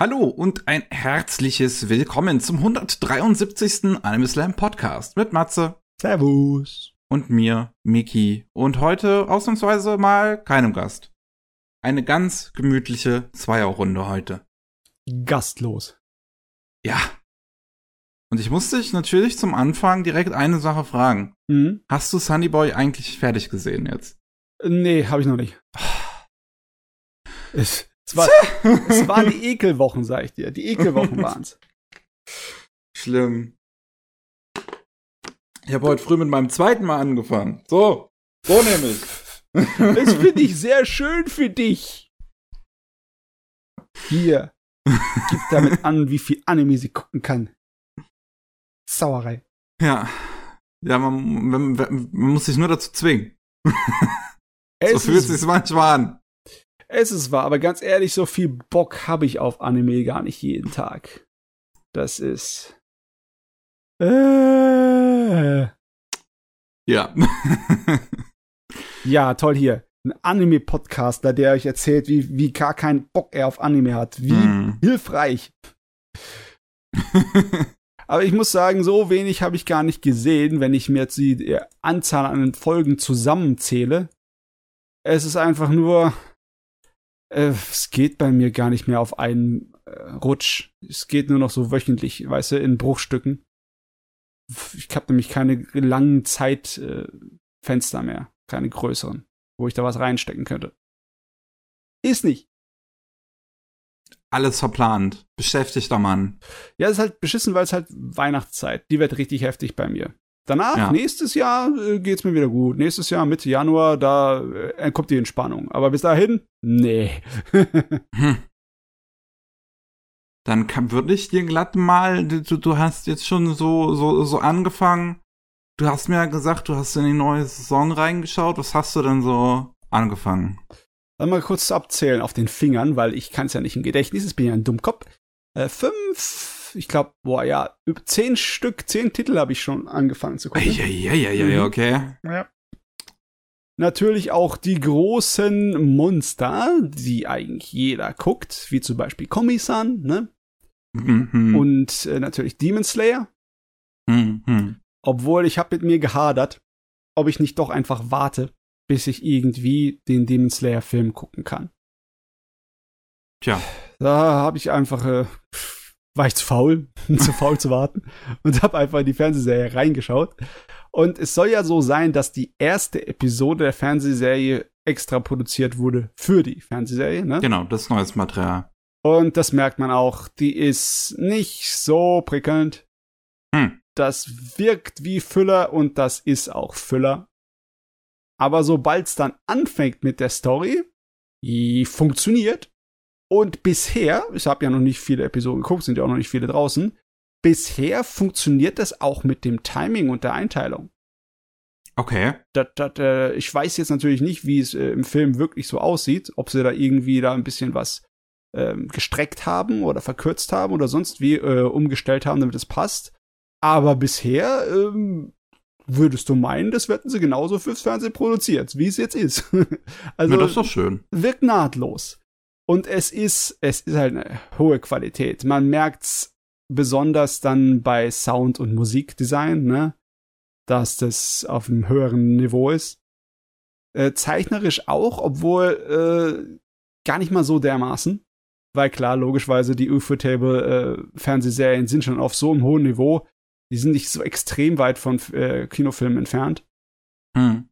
Hallo und ein herzliches Willkommen zum 173. Anime Slam Podcast mit Matze. Servus. Und mir, Miki. Und heute ausnahmsweise mal keinem Gast. Eine ganz gemütliche Zweierrunde heute. Gastlos. Ja. Und ich musste dich natürlich zum Anfang direkt eine Sache fragen. Mhm. Hast du Sunny Boy eigentlich fertig gesehen jetzt? Nee, habe ich noch nicht. Es, es, war, es waren die Ekelwochen, sag ich dir. Die Ekelwochen waren's. Schlimm. Ich habe heute früh mit meinem zweiten Mal angefangen. So, so nämlich. Das finde ich sehr schön für dich. Hier. Gib damit an, wie viel Anime sie gucken kann. Sauerei. Ja. Ja, man, man, man muss sich nur dazu zwingen. so Es fühlt ist, sich manchmal an. Es ist wahr, aber ganz ehrlich, so viel Bock habe ich auf Anime gar nicht jeden Tag. Das ist. Äh. Ja. Ja, toll hier. Ein Anime-Podcaster, der euch erzählt, wie, wie gar keinen Bock er auf Anime hat. Wie Hm. hilfreich. Aber ich muss sagen, so wenig habe ich gar nicht gesehen, wenn ich mir jetzt die Anzahl an Folgen zusammenzähle. Es ist einfach nur, äh, es geht bei mir gar nicht mehr auf einen äh, Rutsch. Es geht nur noch so wöchentlich, weißt du, in Bruchstücken. Ich habe nämlich keine langen Zeitfenster äh, mehr, keine größeren, wo ich da was reinstecken könnte. Ist nicht. Alles verplant. Beschäftigter Mann. Ja, es ist halt beschissen, weil es halt Weihnachtszeit. Die wird richtig heftig bei mir. Danach, Ja. nächstes Jahr, äh, geht's mir wieder gut. Nächstes Jahr, Mitte Januar, da äh, kommt die Entspannung. Aber bis dahin, nee. Hm. Dann kann, würde ich dir glatt mal, du, du hast jetzt schon so, so, so angefangen. Du hast mir ja gesagt, du hast in die neue Saison reingeschaut. Was hast du denn so angefangen? Dann mal kurz abzählen auf den Fingern, weil ich kann es ja nicht im Gedächtnis, ich bin ja ein Dummkopf. Äh, fünf, ich glaube, boah, ja, über zehn Stück, zehn Titel habe ich schon angefangen zu gucken. Eieieiei, Mhm. okay. Ja. Natürlich auch die großen Monster, die eigentlich jeder guckt, wie zum Beispiel Komi-san, ne? Mhm. Und äh, natürlich Demon Slayer. Mhm. Obwohl ich habe mit mir gehadert, ob ich nicht doch einfach warte, bis ich irgendwie den Demon Slayer Film gucken kann. Tja. Da habe ich einfach, äh, war ich zu faul, zu faul zu warten und habe einfach in die Fernsehserie reingeschaut. Und es soll ja so sein, dass die erste Episode der Fernsehserie extra produziert wurde für die Fernsehserie, ne? Genau, das ist neues Material. Und das merkt man auch, die ist nicht so prickelnd. Hm. Das wirkt wie Füller und das ist auch Füller. Aber sobald es dann anfängt mit der Story, die funktioniert. Und bisher, ich habe ja noch nicht viele Episoden geguckt, sind ja auch noch nicht viele draußen, bisher funktioniert das auch mit dem Timing und der Einteilung. Okay. Das, das, äh, ich weiß jetzt natürlich nicht, wie es äh, im Film wirklich so aussieht, ob sie da irgendwie da ein bisschen was ähm, gestreckt haben oder verkürzt haben oder sonst wie äh, umgestellt haben, damit es passt. Aber bisher ähm, würdest du meinen, das hätten sie genauso fürs Fernsehen produziert, wie es jetzt ist. also ja, das ist doch schön. wirkt nahtlos. Und es ist, es ist halt eine hohe Qualität. Man merkt's besonders dann bei Sound und Musikdesign, ne? Dass das auf einem höheren Niveau ist. Äh, zeichnerisch auch, obwohl äh, gar nicht mal so dermaßen. Weil klar, logischerweise die UFO-Table äh, sind schon auf so einem hohen Niveau. Die sind nicht so extrem weit von äh, Kinofilmen entfernt. Hm.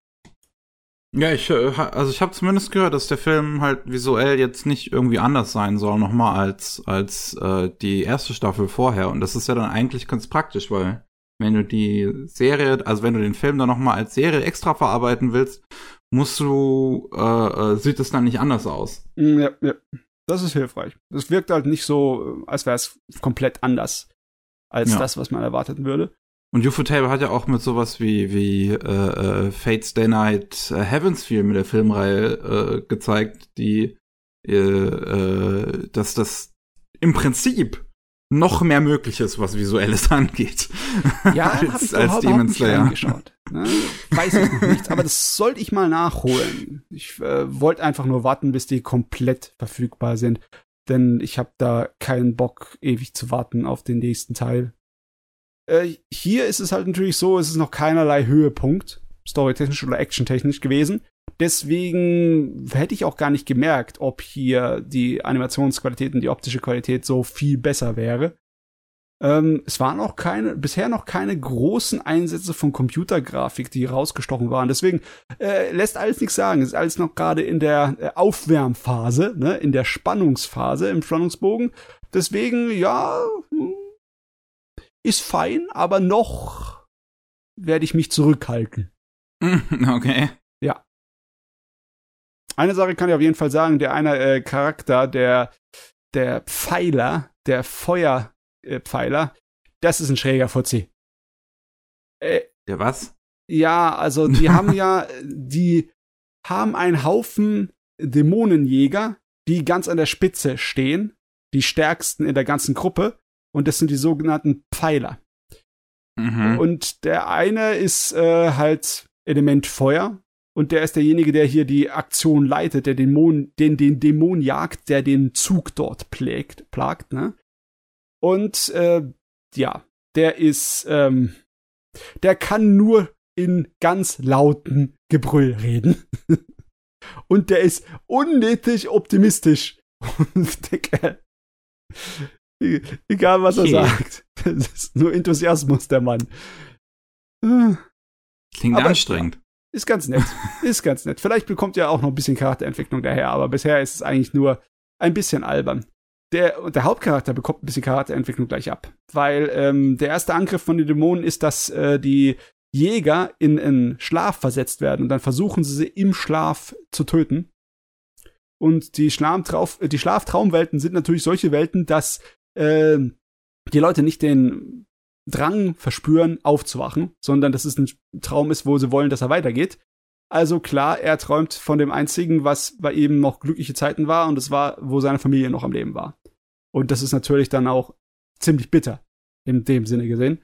Ja, ich, äh, also ich habe zumindest gehört, dass der Film halt visuell jetzt nicht irgendwie anders sein soll, nochmal als, als äh, die erste Staffel vorher. Und das ist ja dann eigentlich ganz praktisch, weil wenn du die Serie, also wenn du den Film dann nochmal als Serie extra verarbeiten willst, musst du, äh, äh, sieht es dann nicht anders aus. Mm, Ja, ja. Das ist hilfreich. Das wirkt halt nicht so, äh, als wäre es komplett anders als Ja. das, was man erwarten würde. Und Ufotable hat ja auch mit sowas wie, wie äh, äh, Fate's Day Night äh, Heavensfield mit der Filmreihe äh, gezeigt, die äh, äh, dass das im Prinzip noch mehr möglich ist, was Visuelles angeht. Ja, als, habe ich als Demon Slayer. reingeschaut. Ne? Weiß ich noch nichts, aber das sollte ich mal nachholen. Ich äh, wollte einfach nur warten, bis die komplett verfügbar sind. denn ich habe da keinen Bock, ewig zu warten auf den nächsten Teil. Äh, hier ist es halt natürlich so, es ist noch keinerlei Höhepunkt, storytechnisch oder actiontechnisch gewesen. Deswegen hätte ich auch gar nicht gemerkt, ob hier die Animationsqualität und die optische Qualität so viel besser wäre. Ähm, es waren auch keine, bisher noch keine großen Einsätze von Computergrafik, die rausgestochen waren. Deswegen äh, lässt alles nichts sagen. Es ist alles noch gerade in der äh, Aufwärmphase, ne, in der Spannungsphase im Spannungsbogen. Deswegen, ja, hm, ist fein, aber noch werde ich mich zurückhalten. Okay. Ja. Eine Sache kann ich auf jeden Fall sagen, der eine äh, Charakter, der, der Pfeiler, der Feuer, äh, das ist ein schräger Fuzzi. Äh, Der was? Ja, also die haben ja, die haben einen Haufen Dämonenjäger, die ganz an der Spitze stehen, die stärksten in der ganzen Gruppe, und das sind die sogenannten Pfeiler. Mhm. Und der eine ist äh, halt Element Feuer, und der ist derjenige, der hier die Aktion leitet, der Dämon, den, den Dämon jagt, der den Zug dort plägt, plagt, ne? Und äh, ja, der ist, ähm, der kann nur in ganz lauten Gebrüll reden. Und der ist unnötig optimistisch. Und der Kerl, egal was er sagt, das ist nur Enthusiasmus, der Mann. Klingt aber, anstrengend. Ist ganz nett. Ist ganz nett. Vielleicht bekommt ja auch noch ein bisschen Charakterentwicklung daher, aber bisher ist es eigentlich nur ein bisschen albern der, der Hauptcharakter bekommt ein bisschen Charakterentwicklung gleich ab. Weil ähm, der erste Angriff von den Dämonen ist, dass äh, die Jäger in einen Schlaf versetzt werden und dann versuchen sie sie im Schlaf zu töten. Und die, Schlaftrauf die Schlaftraumwelten sind natürlich solche Welten, dass äh, die Leute nicht den Drang verspüren, aufzuwachen, sondern dass es ein Traum ist, wo sie wollen, dass er weitergeht. Also klar, er träumt von dem einzigen, was bei ihm noch glückliche Zeiten war, und es war, wo seine Familie noch am Leben war. Und das ist natürlich dann auch ziemlich bitter, in dem Sinne gesehen.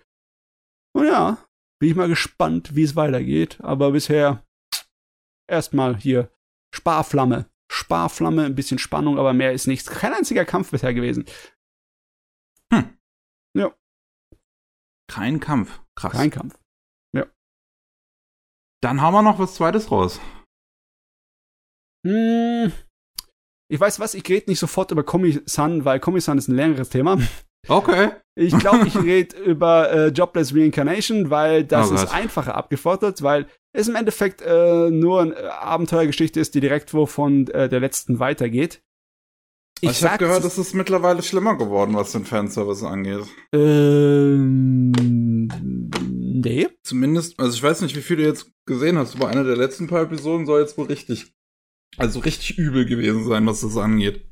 Und ja, bin ich mal gespannt, wie es weitergeht. Aber bisher erstmal hier Sparflamme. Sparflamme, ein bisschen Spannung, aber mehr ist nichts. Kein einziger Kampf bisher gewesen. Ja. Kein Kampf. Krass. Kein Kampf. Ja. Dann haben wir noch was Zweites raus. Hm, ich weiß was, ich rede nicht sofort über Komi-san, weil Komi-san ist ein längeres Thema. Okay. Ich glaube, ich rede über äh, Jobless Reincarnation, weil das oh ist einfacher abgefordert, weil es im Endeffekt äh, nur eine Abenteuergeschichte ist, die direkt wovon äh, der letzten weitergeht. Ich, ich habe gehört, es ist mittlerweile schlimmer geworden, was den Fanservice angeht. Ähm, nee. Zumindest, also ich weiß nicht, wie viel du jetzt gesehen hast, aber einer der letzten paar Episoden soll jetzt wohl richtig also richtig übel gewesen sein, was das angeht.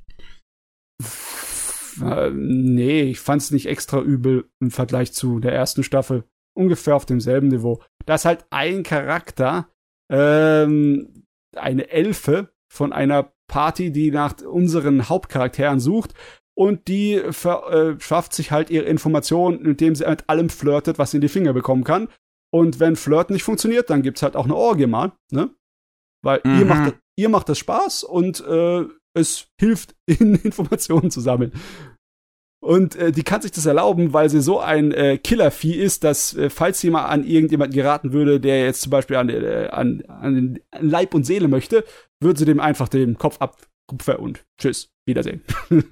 Äh, nee, ich fand's nicht extra übel im Vergleich zu der ersten Staffel. Ungefähr auf demselben Niveau. Da ist halt ein Charakter, ähm, eine Elfe von einer Party, die nach unseren Hauptcharakteren sucht. Und die verschafft äh, sich halt ihre Informationen, indem sie mit allem flirtet, was sie in die Finger bekommen kann. Und wenn Flirt nicht funktioniert, dann gibt's halt auch eine Orgie mal, ne? Weil mhm. ihr, macht, ihr macht das Spaß und äh, es hilft, ihnen Informationen zu sammeln. Und äh, die kann sich das erlauben, weil sie so ein äh, Killervieh ist, dass äh, falls sie mal an irgendjemanden geraten würde, der jetzt zum Beispiel an, äh, an, an Leib und Seele möchte, würde sie dem einfach den Kopf abkupfen und tschüss, Wiedersehen.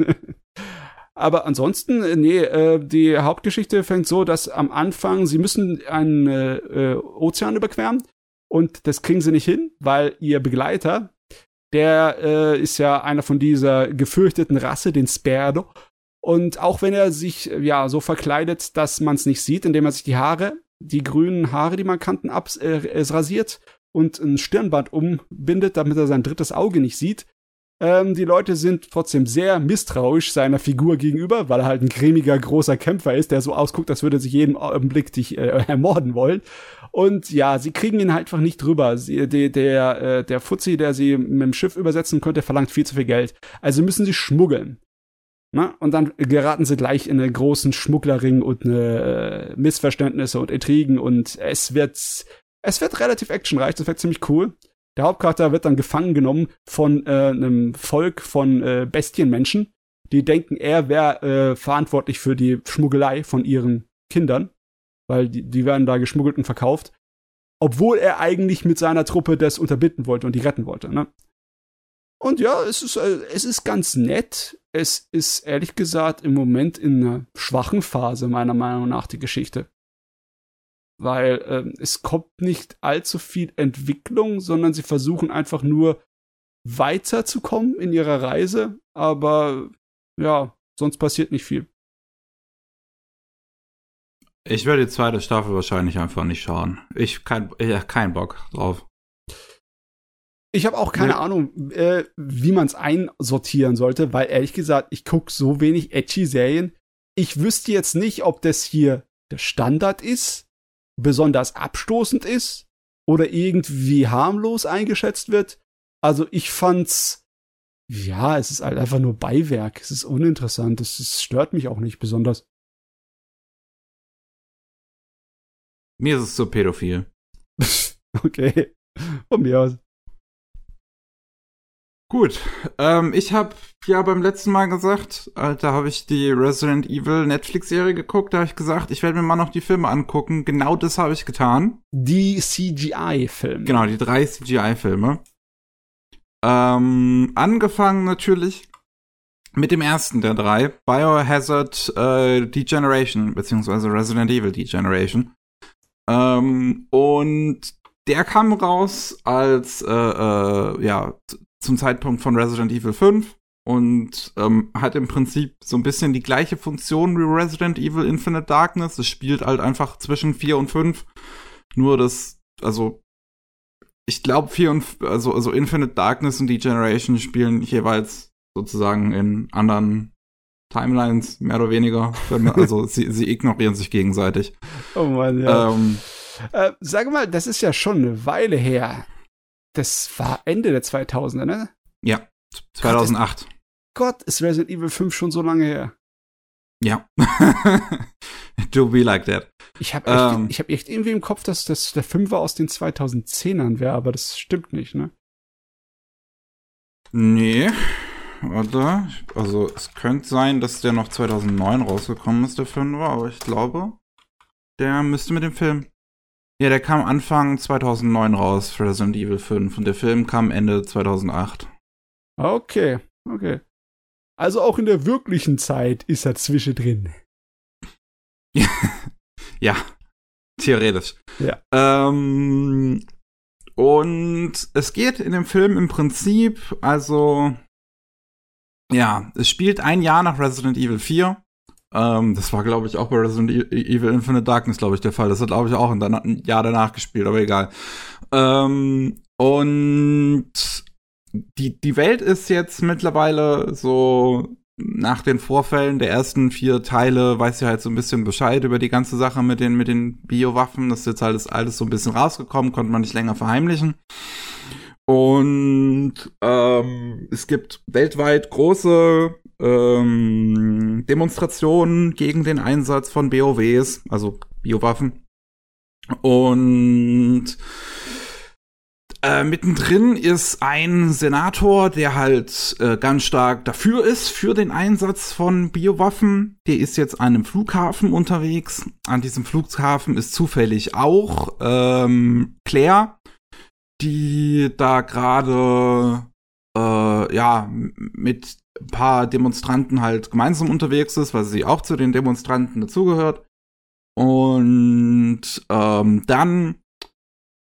Aber ansonsten, äh, nee, äh, die Hauptgeschichte fängt so, dass am Anfang sie müssen einen äh, äh Ozean überqueren und das kriegen sie nicht hin, weil ihr Begleiter, der äh, ist ja einer von dieser gefürchteten Rasse, den Sperdo. Und auch wenn er sich ja so verkleidet, dass man es nicht sieht, indem er sich die Haare, die grünen Haare, die Markanten abs äh, rasiert und ein Stirnband umbindet, damit er sein drittes Auge nicht sieht, ähm, die Leute sind trotzdem sehr misstrauisch seiner Figur gegenüber, weil er halt ein cremiger, großer Kämpfer ist, der so ausguckt, als würde sich jeden Augenblick dich äh, ermorden wollen. Und ja, sie kriegen ihn halt einfach nicht drüber. Sie, der, der, äh, der Fuzzi, der sie mit dem Schiff übersetzen könnte, verlangt viel zu viel Geld. Also müssen sie schmuggeln. Na? Und dann geraten sie gleich in einen großen Schmugglerring und eine, äh, Missverständnisse und Intrigen und es wird, es wird relativ actionreich, das wird ziemlich cool. Der Hauptcharakter wird dann gefangen genommen von äh, einem Volk von äh, Bestienmenschen, Die denken, er wäre äh, verantwortlich für die Schmuggelei von ihren Kindern, weil die, die werden da geschmuggelt und verkauft. Obwohl er eigentlich mit seiner Truppe das unterbinden wollte und die retten wollte. Ne? Und ja, es ist, äh, es ist ganz nett. Es ist ehrlich gesagt im Moment in einer schwachen Phase, meiner Meinung nach, die Geschichte. Weil ähm, es kommt nicht allzu viel Entwicklung, sondern sie versuchen einfach nur weiterzukommen in ihrer Reise. Aber ja, sonst passiert nicht viel. Ich werde die zweite Staffel wahrscheinlich einfach nicht schauen. Ich kein, ja, keinen Bock drauf. Ich habe auch keine ja. Ahnung, äh, wie man es einsortieren sollte, weil ehrlich gesagt, ich gucke so wenig edgy Serien. Ich wüsste jetzt nicht, ob das hier der Standard ist, besonders abstoßend ist oder irgendwie harmlos eingeschätzt wird. Also ich fand's, ja, es ist halt einfach nur Beiwerk. Es ist uninteressant. Es, es stört mich auch nicht besonders. Mir ist es so pädophil. okay. Von mir aus. Gut, ähm, ich habe ja beim letzten Mal gesagt, äh, da habe ich die Resident Evil Netflix-Serie geguckt, da habe ich gesagt, ich werde mir mal noch die Filme angucken. Genau das habe ich getan. Die CGI-Filme. Genau, die drei CGI-Filme. Ähm, angefangen natürlich mit dem ersten der drei, Biohazard äh, Degeneration, beziehungsweise Resident Evil Degeneration. Ähm, und der kam raus als äh, äh, ja zum Zeitpunkt von Resident Evil 5 und ähm, hat im Prinzip so ein bisschen die gleiche Funktion wie Resident Evil Infinite Darkness. Es spielt halt einfach zwischen 4 und 5. Nur das, also ich glaube 4 und also also Infinite Darkness und Degeneration spielen jeweils sozusagen in anderen Timelines, mehr oder weniger. Also sie, sie ignorieren sich gegenseitig. Oh Mann, ja. Ähm, äh, sag mal, das ist ja schon eine Weile her. Das war Ende der 2000er, ne? Ja, 2008. Gott ist, Resident Evil 5 schon so lange her. Ja. Do be like that. Ich habe echt, ähm, hab echt irgendwie im Kopf, dass das der 5er aus den 2010ern wäre, aber das stimmt nicht, ne? Nee. Warte. Also, es könnte sein, dass der noch 2009 rausgekommen ist, der 5er, aber ich glaube, der müsste mit dem Film ja, der kam Anfang 2009 raus, Resident Evil 5. Und der Film kam Ende 2008. Okay, okay. Also auch in der wirklichen Zeit ist er zwischendrin. ja, theoretisch. Ja. Ähm, und es geht in dem Film im Prinzip, also, ja, es spielt ein Jahr nach Resident Evil 4. Ähm, das war, glaube ich, auch bei Resident e-, Evil Infinite Darkness, glaube ich, der Fall. Das hat, glaube ich, auch ein Jahr danach gespielt, aber egal. Ähm, und die, die Welt ist jetzt mittlerweile so nach den Vorfällen der ersten vier Teile weiß sie halt so ein bisschen Bescheid über die ganze Sache mit den, mit den Biowaffen. Das ist jetzt alles, alles so ein bisschen rausgekommen, konnte man nicht länger verheimlichen. Und ähm, es gibt weltweit große ähm, Demonstrationen gegen den Einsatz von BOWs, also Biowaffen. Und äh, mittendrin ist ein Senator, der halt äh, ganz stark dafür ist, für den Einsatz von Biowaffen. Der ist jetzt an einem Flughafen unterwegs. An diesem Flughafen ist zufällig auch ähm, Claire, die da gerade äh, ja mit ein paar Demonstranten halt gemeinsam unterwegs ist, weil sie auch zu den Demonstranten dazugehört. Und ähm, dann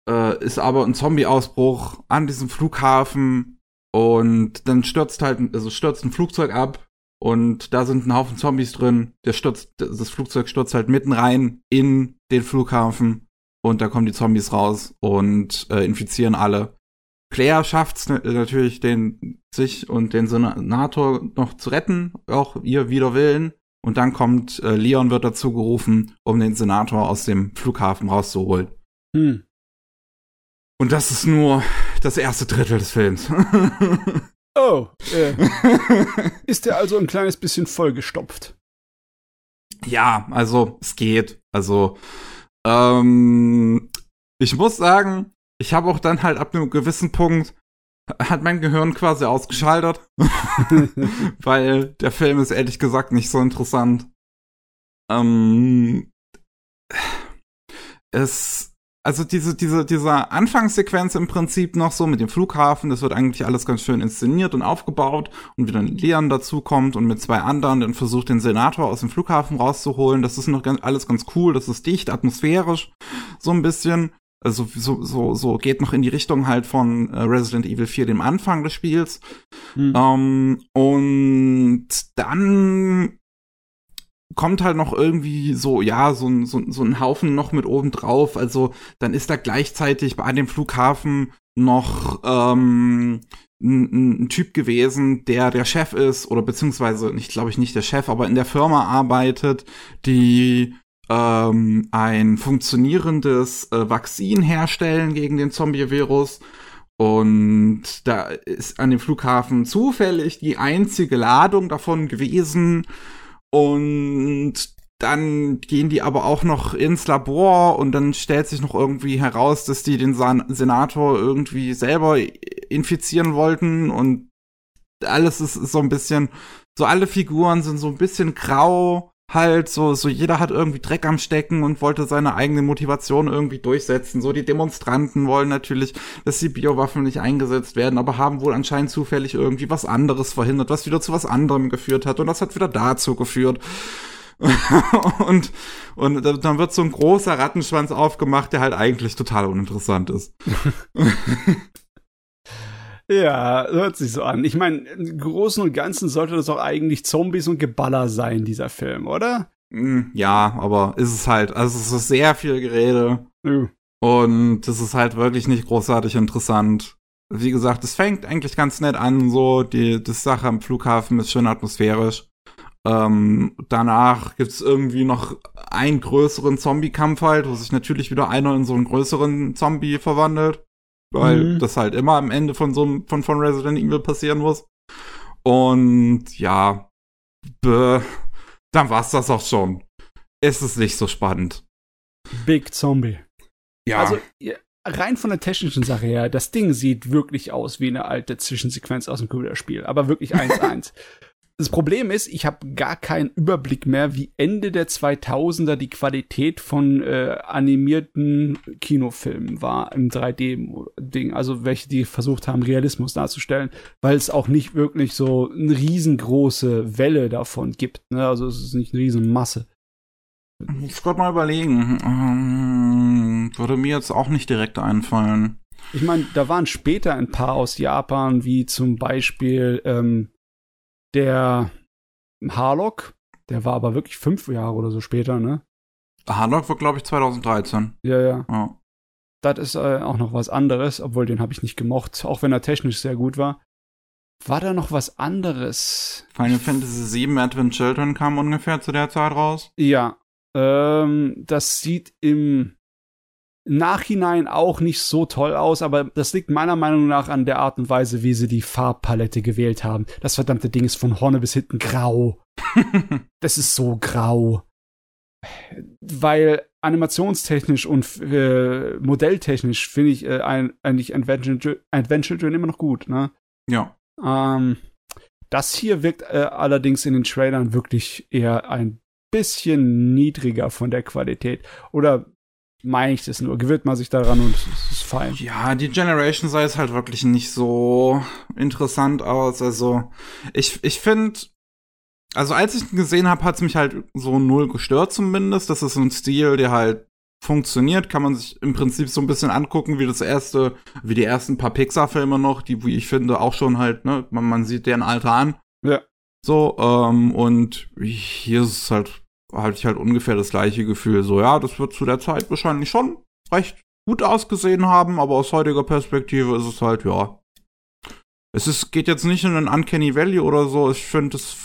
äh, ist aber ein Zombie-Ausbruch an diesem Flughafen und dann stürzt halt, also stürzt ein Flugzeug ab und da sind ein Haufen Zombies drin. Der stürzt, das Flugzeug stürzt halt mitten rein in den Flughafen und da kommen die Zombies raus und äh, infizieren alle. Claire schafft es natürlich, den, sich und den Senator noch zu retten, auch ihr wider Willen. Und dann kommt äh, Leon wird dazu gerufen, um den Senator aus dem Flughafen rauszuholen. Hm. Und das ist nur das erste Drittel des Films. oh, äh, ist der also ein kleines bisschen vollgestopft? Ja, also es geht. Also ähm, ich muss sagen, ich habe auch dann halt ab einem gewissen Punkt hat mein Gehirn quasi ausgeschaltet, weil der Film ist ehrlich gesagt nicht so interessant. Ähm, es, also diese, diese, diese Anfangssequenz im Prinzip noch so mit dem Flughafen, das wird eigentlich alles ganz schön inszeniert und aufgebaut und wie dann Leon dazukommt und mit zwei anderen dann versucht, den Senator aus dem Flughafen rauszuholen. Das ist noch ganz, alles ganz cool, das ist dicht, atmosphärisch, so ein bisschen. Also so, so, so geht noch in die Richtung halt von äh, Resident Evil 4, dem Anfang des Spiels. Mhm. Ähm, und dann kommt halt noch irgendwie so, ja, so ein, so, so ein Haufen noch mit oben drauf. Also dann ist da gleichzeitig bei dem Flughafen noch ähm, ein, ein Typ gewesen, der der Chef ist, oder beziehungsweise, ich glaube ich nicht der Chef, aber in der Firma arbeitet, die ähm, ein funktionierendes äh, Vakzin herstellen gegen den Zombie-Virus. Und da ist an dem Flughafen zufällig die einzige Ladung davon gewesen. Und dann gehen die aber auch noch ins Labor und dann stellt sich noch irgendwie heraus, dass die den San Senator irgendwie selber infizieren wollten. Und alles ist, ist so ein bisschen, so alle Figuren sind so ein bisschen grau halt so, so jeder hat irgendwie Dreck am Stecken und wollte seine eigene Motivation irgendwie durchsetzen. So die Demonstranten wollen natürlich, dass die Biowaffen nicht eingesetzt werden, aber haben wohl anscheinend zufällig irgendwie was anderes verhindert, was wieder zu was anderem geführt hat und das hat wieder dazu geführt. und, und dann wird so ein großer Rattenschwanz aufgemacht, der halt eigentlich total uninteressant ist. Ja, hört sich so an. Ich meine, im Großen und Ganzen sollte das auch eigentlich Zombies und Geballer sein, dieser Film, oder? Hm, ja, aber ist es halt, also es ist sehr viel Gerede. Ja. Und es ist halt wirklich nicht großartig interessant. Wie gesagt, es fängt eigentlich ganz nett an, so, die, die Sache am Flughafen ist schön atmosphärisch. Ähm, danach gibt's irgendwie noch einen größeren Zombie-Kampf halt, wo sich natürlich wieder einer in so einen größeren Zombie verwandelt weil mhm. das halt immer am Ende von so einem, von, von Resident Evil passieren muss. Und ja, bäh, dann war's das auch schon. Es ist nicht so spannend. Big Zombie. Ja. Also, rein von der technischen Sache her, das Ding sieht wirklich aus wie eine alte Zwischensequenz aus dem Computerspiel, aber wirklich 1-1. Das Problem ist, ich habe gar keinen Überblick mehr, wie Ende der 2000er die Qualität von äh, animierten Kinofilmen war im 3D-Ding. Also welche, die versucht haben, Realismus darzustellen, weil es auch nicht wirklich so eine riesengroße Welle davon gibt. Ne? Also es ist nicht eine Riesenmasse. Ich muss gerade mal überlegen. Ähm, würde mir jetzt auch nicht direkt einfallen. Ich meine, da waren später ein paar aus Japan, wie zum Beispiel ähm, der Harlock, der war aber wirklich fünf Jahre oder so später, ne? Harlock war, glaube ich, 2013. Ja, ja. ja. Das ist äh, auch noch was anderes, obwohl den habe ich nicht gemocht, auch wenn er technisch sehr gut war. War da noch was anderes? Final Fantasy VII Advent Children kam ungefähr zu der Zeit raus. Ja. Ähm, das sieht im Nachhinein auch nicht so toll aus, aber das liegt meiner Meinung nach an der Art und Weise, wie sie die Farbpalette gewählt haben. Das verdammte Ding ist von vorne bis hinten grau. das ist so grau. Weil animationstechnisch und äh, modelltechnisch finde ich äh, ein, eigentlich Adventure, Adventure immer noch gut, ne? Ja. Ähm, das hier wirkt äh, allerdings in den Trailern wirklich eher ein bisschen niedriger von der Qualität. Oder meine ich das nur. Gewöhnt man sich daran und es ist fein. Ja, die Generation sah jetzt halt wirklich nicht so interessant aus. Also, ich, ich finde, also als ich ihn gesehen habe, hat es mich halt so null gestört zumindest. Das ist ein Stil, der halt funktioniert, kann man sich im Prinzip so ein bisschen angucken, wie das erste, wie die ersten paar Pixar-Filme noch, die, wie ich finde, auch schon halt, ne, man, man sieht deren Alter an. Ja. So, ähm, und hier ist es halt hatte ich halt ungefähr das gleiche Gefühl. So, ja, das wird zu der Zeit wahrscheinlich schon recht gut ausgesehen haben, aber aus heutiger Perspektive ist es halt, ja. Es ist, geht jetzt nicht in ein Uncanny Valley oder so. Ich finde, es,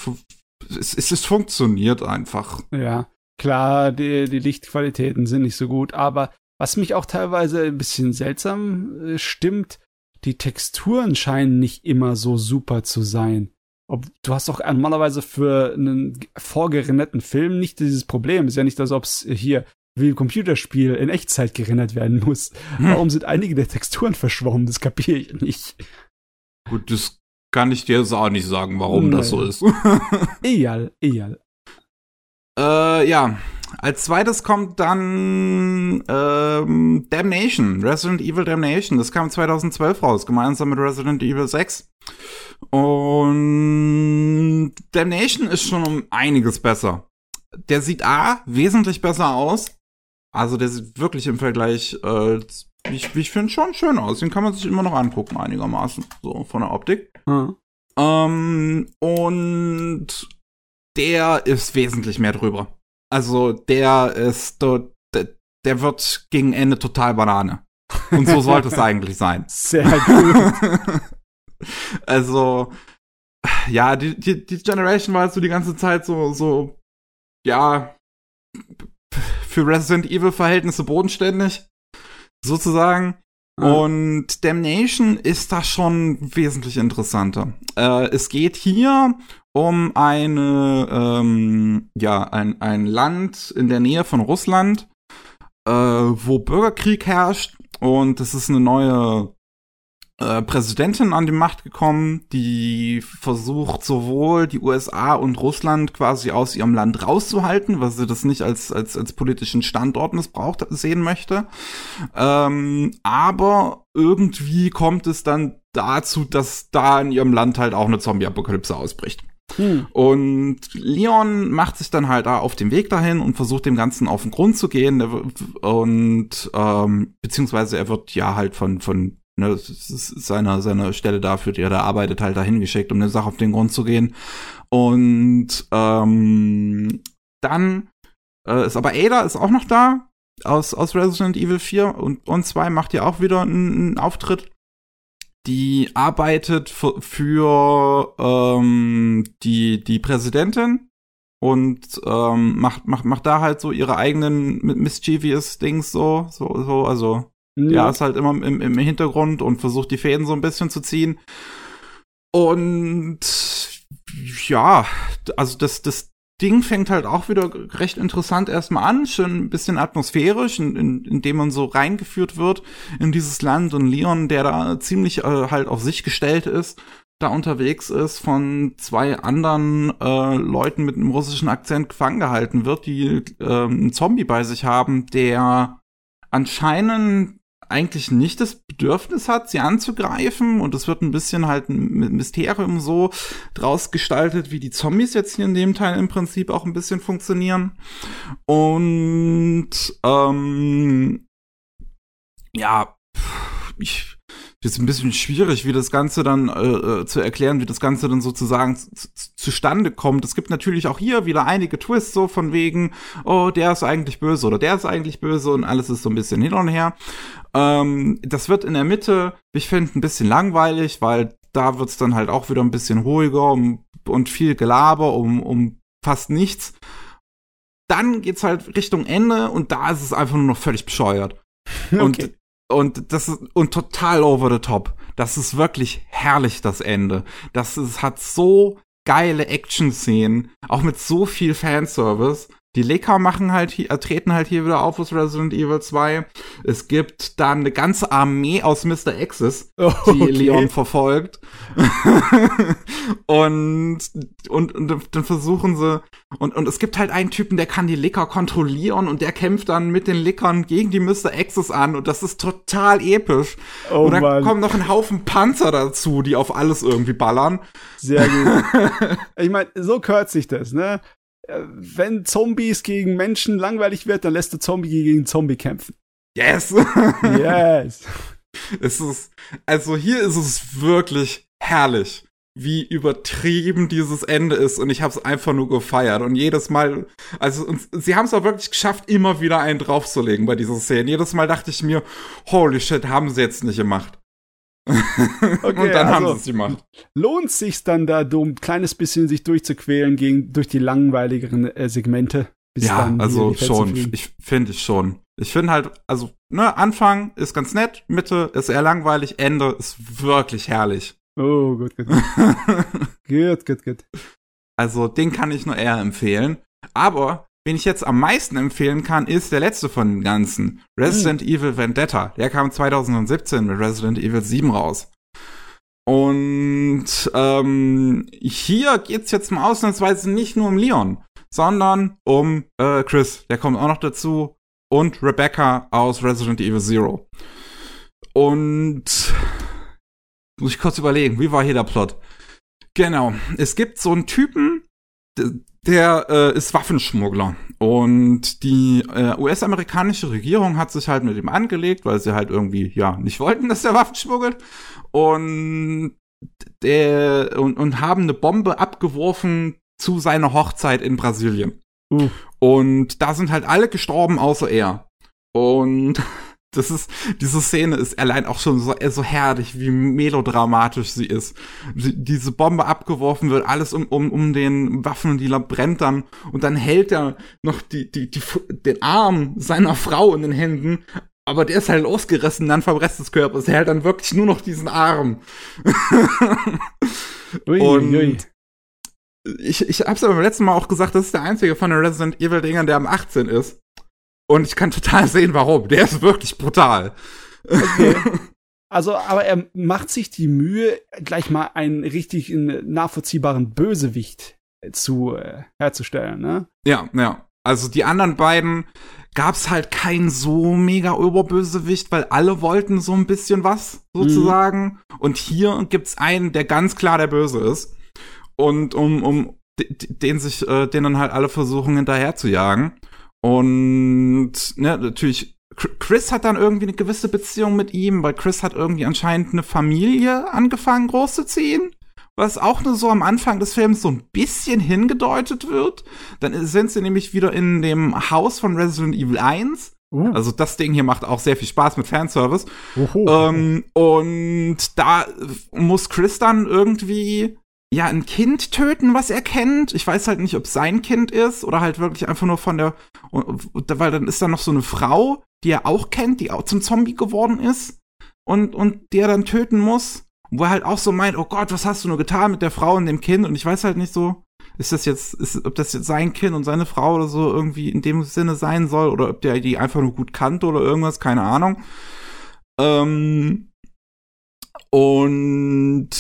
es, es, es funktioniert einfach. Ja, klar, die, die Lichtqualitäten sind nicht so gut, aber was mich auch teilweise ein bisschen seltsam äh, stimmt, die Texturen scheinen nicht immer so super zu sein. Ob, du hast doch normalerweise für einen vorgerenderten Film nicht dieses Problem. Ist ja nicht, als ob es hier wie ein Computerspiel in Echtzeit gerendert werden muss. Hm. Warum sind einige der Texturen verschwommen? Das kapiere ich nicht. Gut, das kann ich dir jetzt auch nicht sagen, warum Nee. das so ist. Egal, egal. äh, ja. Als zweites kommt dann ähm, Damnation, Resident Evil Damnation. Das kam 2012 raus, gemeinsam mit Resident Evil 6. Und Damnation ist schon um einiges besser. Der sieht A, wesentlich besser aus. Also der sieht wirklich im Vergleich, äh, ich, ich finde, schon schön aus. Den kann man sich immer noch angucken, einigermaßen. So von der Optik. Ah. Ähm, und der ist wesentlich mehr drüber. Also der ist dort, der, der wird gegen Ende total Banane. Und so sollte es eigentlich sein. Sehr gut. also, ja, die, die, die Generation war jetzt so die ganze Zeit so, so, ja, für Resident Evil Verhältnisse bodenständig, sozusagen. Und Damnation ist da schon wesentlich interessanter. Äh, es geht hier um eine, ähm, ja, ein, ein Land in der Nähe von Russland, äh, wo Bürgerkrieg herrscht und es ist eine neue äh, Präsidentin an die Macht gekommen, die versucht sowohl die USA und Russland quasi aus ihrem Land rauszuhalten, weil sie das nicht als als als politischen Standort missbraucht sehen möchte. Ähm, aber irgendwie kommt es dann dazu, dass da in ihrem Land halt auch eine Zombie-Apokalypse ausbricht. Hm. Und Leon macht sich dann halt auf den Weg dahin und versucht dem Ganzen auf den Grund zu gehen. Und ähm, beziehungsweise er wird ja halt von, von ne, seiner, seiner Stelle dafür, die er da arbeitet, halt dahin geschickt, um der Sache auf den Grund zu gehen. Und ähm, dann äh, ist aber Ada ist auch noch da aus, aus Resident Evil 4 und, und 2 macht ja auch wieder einen Auftritt. Die arbeitet für, für ähm, die, die Präsidentin und ähm, macht, macht, macht da halt so ihre eigenen mi- mischievous Dings so, so, so, also ja, ist halt immer im, im Hintergrund und versucht die Fäden so ein bisschen zu ziehen. Und ja, also das, das Ding fängt halt auch wieder recht interessant erstmal an, schon ein bisschen atmosphärisch, in, in, indem man so reingeführt wird in dieses Land. Und Leon, der da ziemlich äh, halt auf sich gestellt ist, da unterwegs ist, von zwei anderen äh, Leuten mit einem russischen Akzent gefangen gehalten wird, die ähm, einen Zombie bei sich haben, der anscheinend eigentlich nicht das Bedürfnis hat, sie anzugreifen und es wird ein bisschen halt ein Mysterium so draus gestaltet, wie die Zombies jetzt hier in dem Teil im Prinzip auch ein bisschen funktionieren. Und ähm, ja, ich ist ein bisschen schwierig, wie das Ganze dann äh, äh, zu erklären, wie das Ganze dann sozusagen zu, zu, zustande kommt. Es gibt natürlich auch hier wieder einige Twists so von wegen, oh, der ist eigentlich böse oder der ist eigentlich böse und alles ist so ein bisschen hin und her. Ähm, das wird in der Mitte, ich finde, ein bisschen langweilig, weil da wird's dann halt auch wieder ein bisschen ruhiger um, und viel Gelaber um, um fast nichts. Dann geht's halt Richtung Ende und da ist es einfach nur noch völlig bescheuert. Und Okay. und das ist und total over the top. Das ist wirklich herrlich das Ende. Das ist, hat so geile Action-Szenen, auch mit so viel Fanservice. Die Lecker machen halt hier, äh, treten halt hier wieder auf aus Resident Evil 2. Es gibt dann eine ganze Armee aus Mr. X's, die Okay. Leon verfolgt. und, und, und dann versuchen sie, und, und es gibt halt einen Typen, der kann die Licker kontrollieren und der kämpft dann mit den Lickern gegen die Mr. X's an und das ist total episch. Oh und dann Mann. kommen noch ein Haufen Panzer dazu, die auf alles irgendwie ballern. Sehr gut. ich meine, so gehört sich das, ne? Äh, Wenn Zombies gegen Menschen langweilig wird, dann lässt der Zombie gegen Zombie kämpfen. Yes! Yes. es ist, also hier ist es wirklich herrlich, wie übertrieben dieses Ende ist und ich habe es einfach nur gefeiert und jedes Mal, also und sie haben es auch wirklich geschafft, immer wieder einen draufzulegen bei dieser Szene. Jedes Mal dachte ich mir, holy shit, haben sie jetzt nicht gemacht. Okay, und dann haben also- sie es gemacht. Lohnt sich dann da, um ein kleines bisschen sich durchzuquälen gegen, durch die langweiligeren äh, Segmente? Ja, also schon. Ich finde ich schon. Ich finde halt, also, ne, Anfang ist ganz nett, Mitte ist eher langweilig, Ende ist wirklich herrlich. Oh, gut, gut. gut, gut, gut. also, den kann ich nur eher empfehlen. Aber, wen ich jetzt am meisten empfehlen kann, ist der letzte von den ganzen. Resident Evil Vendetta. Der kam 2017 mit Resident Evil 7 raus. Und ähm, hier geht's jetzt mal ausnahmsweise nicht nur um Leon, sondern um äh, Chris. Der kommt auch noch dazu. Und Rebecca aus Resident Evil Zero. Und muss ich kurz überlegen, wie war hier der Plot? Genau, es gibt so einen Typen, der äh, ist Waffenschmuggler. Und die äh, US-amerikanische Regierung hat sich halt mit ihm angelegt, weil sie halt irgendwie, ja, nicht wollten, dass er Waffen schmuggelt. Und der, und, und haben eine Bombe abgeworfen zu seiner Hochzeit in Brasilien. Uh. Und da sind halt alle gestorben, außer er. Und das ist, diese Szene ist allein auch schon so, so herrlich, wie melodramatisch sie ist. Die, diese Bombe abgeworfen wird, alles um, um, um den Waffendealer brennt dann und dann hält er noch die, die, die, den Arm seiner Frau in den Händen, aber der ist halt ausgerissen dann vom Rest des Körpers. Er hält dann wirklich nur noch diesen Arm. ui, und ui. Ich, ich hab's aber beim letzten Mal auch gesagt, das ist der einzige von den Resident Evil Dingern, der am 18 ist. Und ich kann total sehen, warum. Der ist wirklich brutal. Okay. Also, aber er macht sich die Mühe, gleich mal einen richtig nachvollziehbaren Bösewicht zu äh, herzustellen, ne? Ja, ja. Also die anderen beiden gab's halt kein so mega Oberbösewicht, weil alle wollten so ein bisschen was sozusagen. Mhm. Und hier gibt's einen, der ganz klar der Böse ist. Und um um den sich, äh, den dann halt alle versuchen hinterher zu jagen. Und ne, natürlich, Chris hat dann irgendwie eine gewisse Beziehung mit ihm, weil Chris hat irgendwie anscheinend eine Familie angefangen großzuziehen, was auch nur so am Anfang des Films so ein bisschen hingedeutet wird. Dann sind sie nämlich wieder in dem Haus von Resident Evil 1. Uh. Also das Ding hier macht auch sehr viel Spaß mit Fanservice. Ähm, und da muss Chris dann irgendwie ja, ein Kind töten, was er kennt. Ich weiß halt nicht, ob sein Kind ist oder halt wirklich einfach nur von der, weil dann ist da noch so eine Frau, die er auch kennt, die auch zum Zombie geworden ist und, und die er dann töten muss. Wo er halt auch so meint, oh Gott, was hast du nur getan mit der Frau und dem Kind? Und ich weiß halt nicht so, ist das jetzt, ist, ob das jetzt sein Kind und seine Frau oder so irgendwie in dem Sinne sein soll oder ob der die einfach nur gut kannte oder irgendwas, keine Ahnung. Ähm, und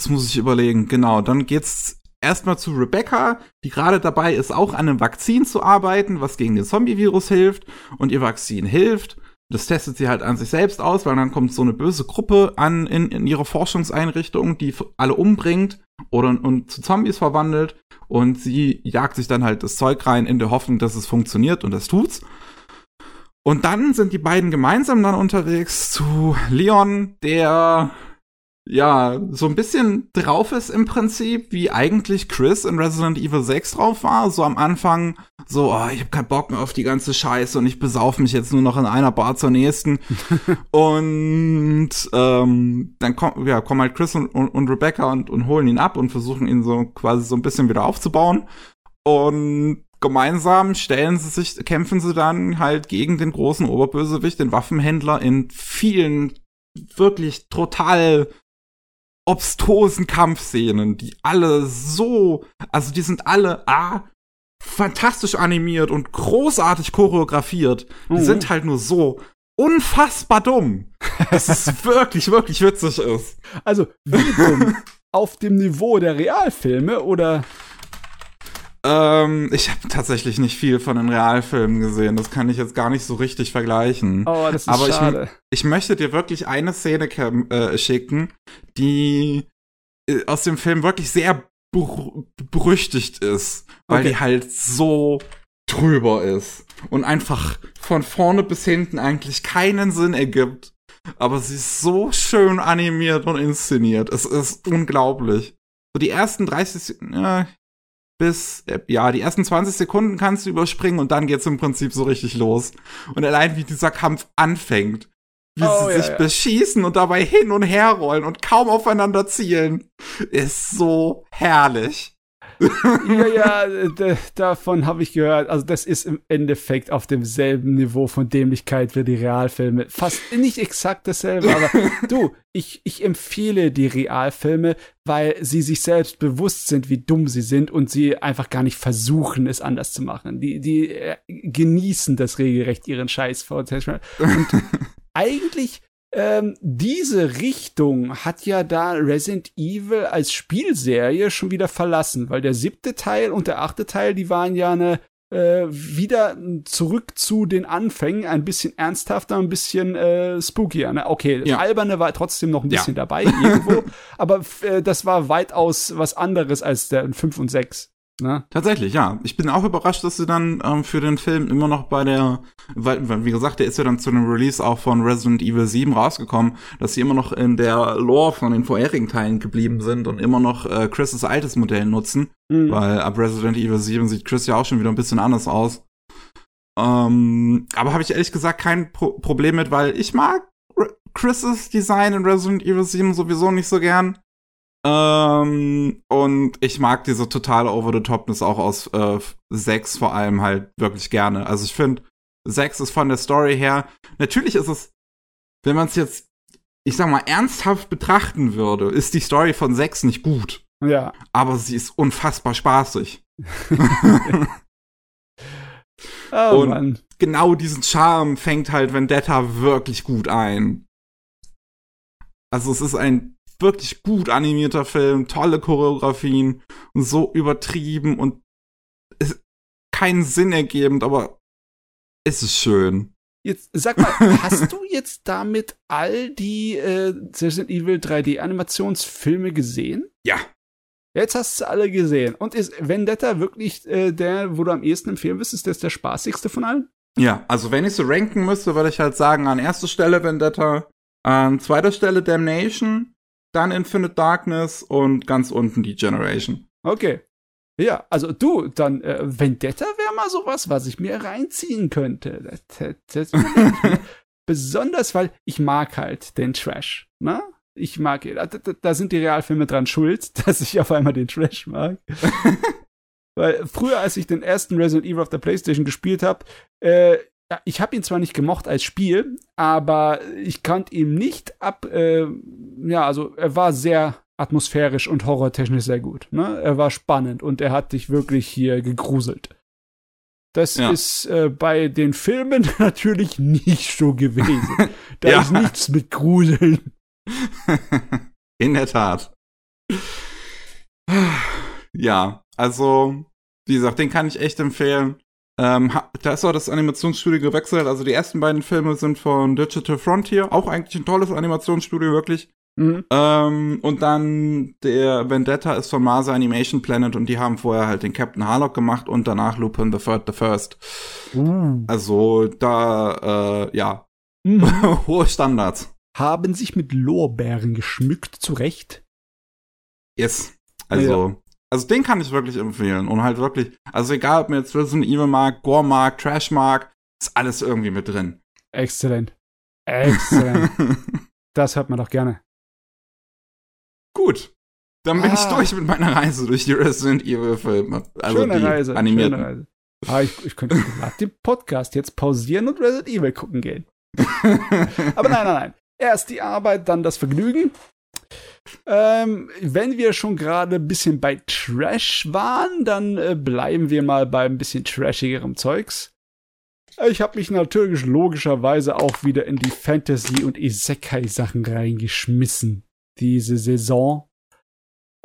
jetzt muss ich überlegen, genau, dann geht's erstmal zu Rebecca, die gerade dabei ist, auch an einem Vakzin zu arbeiten, was gegen den Zombie-Virus hilft. Und ihr Vakzin hilft. Das testet sie halt an sich selbst aus, weil dann kommt so eine böse Gruppe an in, in ihre Forschungseinrichtung, die alle umbringt oder und zu Zombies verwandelt. Und sie jagt sich dann halt das Zeug rein in der Hoffnung, dass es funktioniert und das tut's. Und dann sind die beiden gemeinsam dann unterwegs zu Leon, der ja so ein bisschen drauf ist im Prinzip, wie eigentlich Chris in Resident Evil 6 drauf war. So am Anfang so, oh, ich hab keinen Bock mehr auf die ganze Scheiße und ich besauf mich jetzt nur noch in einer Bar zur nächsten. und ähm, dann kommen ja, kommen halt Chris und, und, und Rebecca und, und holen ihn ab und versuchen ihn so quasi so ein bisschen wieder aufzubauen. Und gemeinsam stellen sie sich, kämpfen sie dann halt gegen den großen Oberbösewicht, den Waffenhändler in vielen wirklich total obstosen Kampfszenen, die alle so, also die sind alle A, fantastisch animiert und großartig choreografiert. Die mhm. sind halt nur so unfassbar dumm. dass es wirklich, wirklich witzig ist. Also, wie dumm? Auf dem Niveau der Realfilme oder? Ähm, ich habe tatsächlich nicht viel von den Realfilmen gesehen. Das kann ich jetzt gar nicht so richtig vergleichen. Oh, das ist Aber schade. Ich, ich möchte dir wirklich eine Szene äh, schicken, die äh, aus dem Film wirklich sehr ber berüchtigt ist, weil okay. die halt so drüber ist und einfach von vorne bis hinten eigentlich keinen Sinn ergibt. Aber sie ist so schön animiert und inszeniert. Es ist unglaublich. So die ersten 30, äh, bis, äh, ja, die ersten 20 Sekunden kannst du überspringen und dann geht's im Prinzip so richtig los. Und allein wie dieser Kampf anfängt, wie oh, sie ja, sich ja. beschießen und dabei hin und her rollen und kaum aufeinander zielen, ist so herrlich ja, ja, davon habe ich gehört. Also das ist im Endeffekt auf demselben Niveau von Dämlichkeit wie die Realfilme. Fast nicht exakt dasselbe, aber du, ich, ich empfehle die Realfilme, weil sie sich selbst bewusst sind, wie dumm sie sind und sie einfach gar nicht versuchen, es anders zu machen. Die, die äh, genießen das regelrecht ihren Scheiß vor. Und eigentlich ähm, diese Richtung hat ja da Resident Evil als Spielserie schon wieder verlassen, weil der siebte Teil und der achte Teil, die waren ja eine äh, wieder zurück zu den Anfängen, ein bisschen ernsthafter, ein bisschen äh, spookier. Ne? Okay, ja. alberne war trotzdem noch ein bisschen ja. dabei irgendwo, aber äh, das war weitaus was anderes als der 5 und 6. Ne? Tatsächlich, ja. Ich bin auch überrascht, dass sie dann ähm, für den Film immer noch bei der, weil, weil, wie gesagt, der ist ja dann zu dem Release auch von Resident Evil 7 rausgekommen, dass sie immer noch in der Lore von den vorherigen Teilen geblieben sind und immer noch äh, Chris' altes Modell nutzen. Mhm. Weil ab Resident Evil 7 sieht Chris ja auch schon wieder ein bisschen anders aus. Ähm, aber habe ich ehrlich gesagt kein Pro Problem mit, weil ich mag Chris' Design in Resident Evil 7 sowieso nicht so gern. Ähm, und ich mag diese totale Over-the-Topness auch aus äh, 6 vor allem halt wirklich gerne. Also ich finde, 6 ist von der Story her, natürlich ist es, wenn man es jetzt, ich sag mal, ernsthaft betrachten würde, ist die Story von 6 nicht gut. Ja. Aber sie ist unfassbar spaßig. oh, und Mann. genau diesen Charme fängt halt Vendetta wirklich gut ein. Also es ist ein wirklich gut animierter Film, tolle Choreografien und so übertrieben und es, keinen Sinn ergebend, aber es ist schön. Jetzt sag mal, hast du jetzt damit all die äh, Resident Evil 3D Animationsfilme gesehen? Ja. Jetzt hast du alle gesehen. Und ist Vendetta wirklich äh, der, wo du am ehesten empfehlen wirst? Ist das der spaßigste von allen? Ja, also wenn ich so ranken müsste, würde ich halt sagen, an erster Stelle Vendetta, an zweiter Stelle Damnation, dann Infinite Darkness und ganz unten die Generation. Okay. Ja, also du, dann äh, Vendetta wäre mal sowas, was ich mir reinziehen könnte. Das, das, das Besonders, weil ich mag halt den Trash. Ne? Ich mag, da, da sind die Realfilme dran schuld, dass ich auf einmal den Trash mag. weil früher, als ich den ersten Resident Evil auf der PlayStation gespielt habe, äh, ich habe ihn zwar nicht gemocht als Spiel, aber ich kannte ihn nicht ab. Äh, ja, also er war sehr atmosphärisch und horrortechnisch sehr gut. Ne? Er war spannend und er hat dich wirklich hier gegruselt. Das ja. ist äh, bei den Filmen natürlich nicht so gewesen. Da ja. ist nichts mit Gruseln. In der Tat. Ja, also, wie gesagt, den kann ich echt empfehlen. Ähm, da ist auch das Animationsstudio gewechselt. Also die ersten beiden Filme sind von Digital Frontier. Auch eigentlich ein tolles Animationsstudio, wirklich. Mhm. Ähm, und dann der Vendetta ist von Masa Animation Planet und die haben vorher halt den Captain Harlock gemacht und danach Lupin the Third the First. Mhm. Also da, äh, ja, mhm. hohe Standards. Haben sich mit Lorbeeren geschmückt, zurecht? Yes. Also, ja. Also den kann ich wirklich empfehlen. Und halt wirklich, also egal ob mir jetzt Resident Evil mag, Gore mag, Trash mag, ist alles irgendwie mit drin. Exzellent. Exzellent. das hört man doch gerne. Gut. Dann bin ah. ich durch mit meiner Reise durch die Resident Evil Filme. Also schöne die Reise. Animierten. Schöne Reise. Ah, ich, ich könnte gerade den Podcast jetzt pausieren und Resident Evil gucken gehen. Aber nein, nein, nein. Erst die Arbeit, dann das Vergnügen. Ähm, wenn wir schon gerade ein bisschen bei Trash waren, dann äh, bleiben wir mal bei ein bisschen trashigerem Zeugs. Ich habe mich natürlich logischerweise auch wieder in die Fantasy- und Isekai-Sachen reingeschmissen. Diese Saison.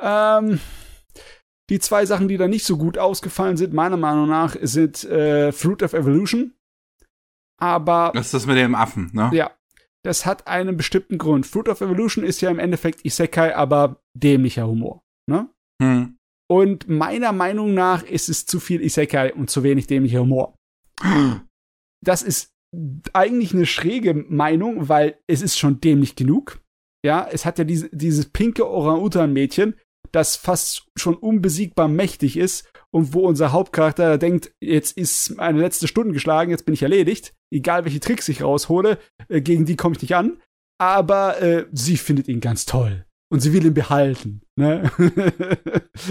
Ähm, die zwei Sachen, die da nicht so gut ausgefallen sind, meiner Meinung nach, sind äh, Fruit of Evolution. Aber. Das ist das mit dem Affen, ne? Ja, das hat einen bestimmten Grund. Fruit of Evolution ist ja im Endeffekt Isekai, aber dämlicher Humor. Ne? Hm. Und meiner Meinung nach ist es zu viel Isekai und zu wenig dämlicher Humor. Das ist eigentlich eine schräge Meinung, weil es ist schon dämlich genug. Ja, es hat ja diese, dieses pinke Orang-Utan-Mädchen, das fast schon unbesiegbar mächtig ist und wo unser Hauptcharakter denkt, jetzt ist meine letzte Stunde geschlagen, jetzt bin ich erledigt. Egal welche Tricks ich raushole, äh, gegen die komme ich nicht an. Aber äh, sie findet ihn ganz toll. Und sie will ihn behalten. Ne?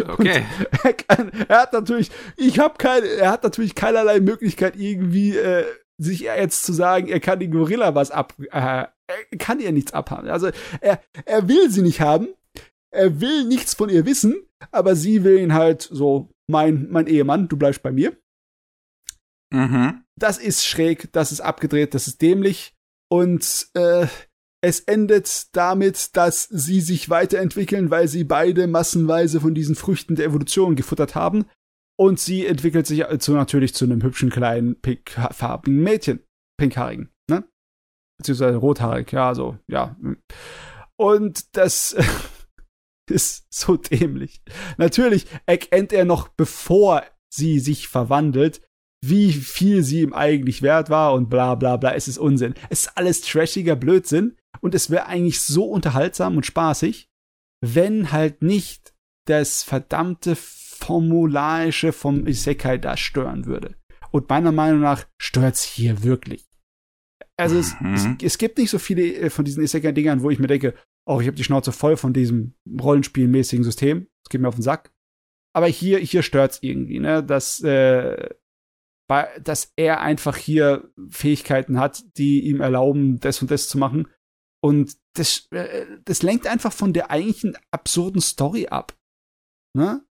Okay. Er, kann, er, hat natürlich, ich habe keine, er hat natürlich keinerlei Möglichkeit irgendwie äh, sich jetzt zu sagen, er kann den Gorilla was ab, äh, er kann ihr nichts abhaben. Also er, er will sie nicht haben, er will nichts von ihr wissen, aber sie will ihn halt so mein, mein Ehemann, du bleibst bei mir. Mhm. Das ist schräg, das ist abgedreht, das ist dämlich. Und äh, es endet damit, dass sie sich weiterentwickeln, weil sie beide massenweise von diesen Früchten der Evolution gefuttert haben. Und sie entwickelt sich also natürlich zu einem hübschen kleinen pinkfarbigen Mädchen. Pinkhaarigen, ne? Beziehungsweise rothaarig, ja, so, ja. Und das ist so dämlich. Natürlich erkennt er noch, bevor sie sich verwandelt, wie viel sie ihm eigentlich wert war und bla bla bla. Es ist Unsinn. Es ist alles trashiger Blödsinn und es wäre eigentlich so unterhaltsam und spaßig, wenn halt nicht das verdammte Formularische vom Isekai da stören würde. Und meiner Meinung nach stört's hier wirklich. Also es, mhm. es, es, gibt nicht so viele äh, von diesen Isekai-Dingern, wo ich mir denke, oh, ich habe die Schnauze voll von diesem rollenspielmäßigen System. Es geht mir auf den Sack. Aber hier, hier stört's irgendwie, ne? Dass, äh, dass er einfach hier Fähigkeiten hat, die ihm erlauben, das und das zu machen. Und das, äh, das lenkt einfach von der eigentlichen absurden Story ab. Ne?